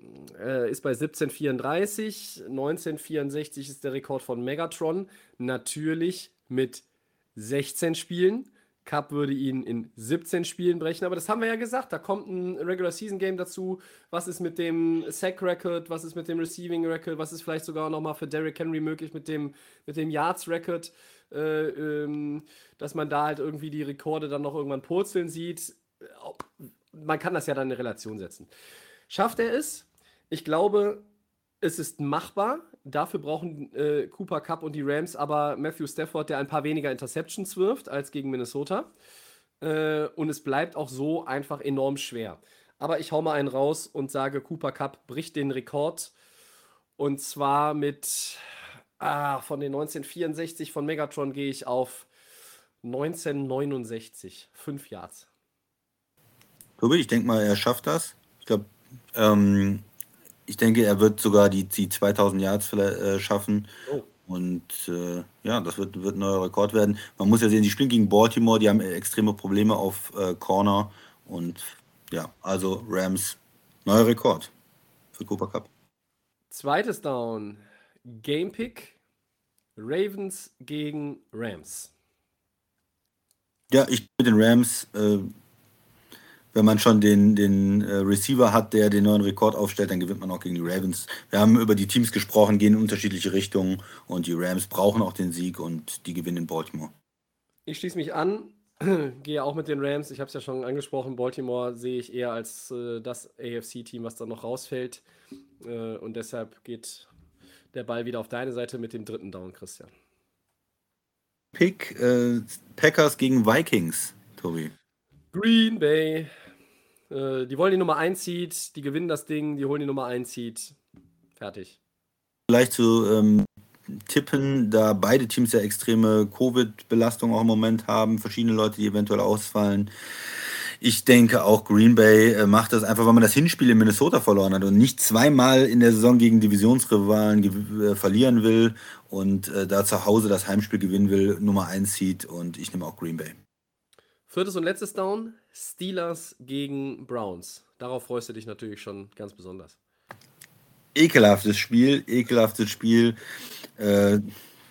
ist bei 17,34, 19,64 ist der Rekord von Megatron. Natürlich mit 16 Spielen. Cup würde ihn in 17 Spielen brechen, aber das haben wir ja gesagt. Da kommt ein Regular Season Game dazu. Was ist mit dem Sack Record? Was ist mit dem Receiving Record? Was ist vielleicht sogar nochmal für Derrick Henry möglich mit dem, mit dem Yards Record? Äh, ähm, dass man da halt irgendwie die Rekorde dann noch irgendwann purzeln sieht. Man kann das ja dann in Relation setzen. Schafft er es? Ich glaube, es ist machbar. Dafür brauchen äh, Cooper Cup und die Rams aber Matthew Stafford, der ein paar weniger Interceptions wirft als gegen Minnesota. Äh, und es bleibt auch so einfach enorm schwer. Aber ich hau mal einen raus und sage, Cooper Cup bricht den Rekord. Und zwar mit, ah, von den 1964 von Megatron gehe ich auf 1969. Fünf Yards. Tobi, ich denke mal, er schafft das. Ich glaube, ähm, ich denke, er wird sogar die, die 2000 Yards vielleicht, äh, schaffen. Oh. Und äh, ja, das wird, wird ein neuer Rekord werden. Man muss ja sehen, die spielen gegen Baltimore, die haben extreme Probleme auf äh, Corner. Und ja, also Rams, neuer Rekord für Cooper Cup. Zweites Down. Game Pick. Ravens gegen Rams. Ja, ich mit den Rams, äh, wenn man schon den, den äh, Receiver hat, der den neuen Rekord aufstellt, dann gewinnt man auch gegen die Ravens. Wir haben über die Teams gesprochen, gehen in unterschiedliche Richtungen und die Rams brauchen auch den Sieg und die gewinnen in Baltimore. Ich schließe mich an. Gehe auch mit den Rams. Ich habe es ja schon angesprochen. Baltimore sehe ich eher als äh, das AFC-Team, was dann noch rausfällt. Äh, und deshalb geht der Ball wieder auf deine Seite mit dem dritten Down, Christian. Pick äh, Packers gegen Vikings, Tobi. Green Bay. Äh, die wollen die Nummer 1 Seed. Die gewinnen das Ding. Die holen die Nummer 1 Seed. Fertig. Vielleicht zu ähm, tippen, da beide Teams ja extreme Covid-Belastung auch im Moment haben, verschiedene Leute, die eventuell ausfallen. Ich denke auch Green Bay äh, macht das einfach, weil man das Hinspiel in Minnesota verloren hat und nicht zweimal in der Saison gegen Divisionsrivalen äh, verlieren will und äh, da zu Hause das Heimspiel gewinnen will, Nummer 1 Seed und ich nehme auch Green Bay. Viertes und letztes Down. Steelers gegen Browns. Darauf freust du dich natürlich schon ganz besonders. Ekelhaftes Spiel, ekelhaftes Spiel. Äh,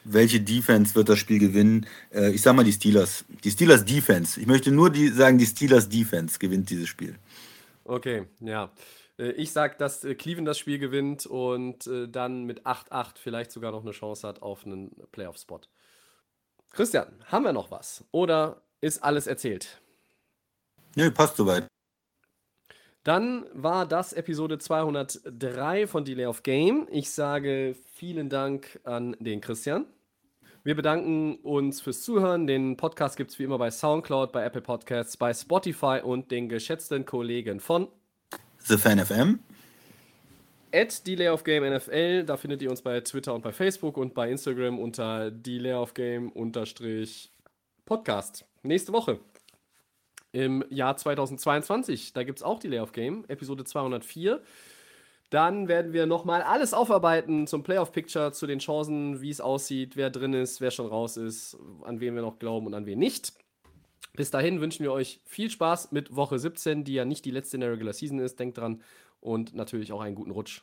welche Defense wird das Spiel gewinnen? Äh, ich sag mal die Steelers. Die Steelers Defense. Ich möchte nur die, sagen, die Steelers Defense gewinnt dieses Spiel. Okay, ja. Äh, Ich sag, dass äh, Cleveland das Spiel gewinnt und äh, dann mit 8-8 vielleicht sogar noch eine Chance hat auf einen Playoff-Spot. Christian, haben wir noch was? Oder ist alles erzählt? Nö, passt soweit. Dann war das Episode 203 von Delay of Game. Ich sage vielen Dank an den Christian. Wir bedanken uns fürs Zuhören. Den Podcast gibt es wie immer bei Soundcloud, bei Apple Podcasts, bei Spotify und den geschätzten Kollegen von The Fan FM. At Delay of Game NFL, da findet ihr uns bei Twitter und bei Facebook und bei Instagram unter Delay of Game Podcast. Nächste Woche im Jahr 2022, da gibt es auch Delay of Game, Episode 204. Dann werden wir nochmal alles aufarbeiten zum Playoff-Picture, zu den Chancen, wie es aussieht, wer drin ist, wer schon raus ist, an wen wir noch glauben und an wen nicht. Bis dahin wünschen wir euch viel Spaß mit Woche 17, die ja nicht die letzte in der Regular Season ist. Denkt dran und natürlich auch einen guten Rutsch.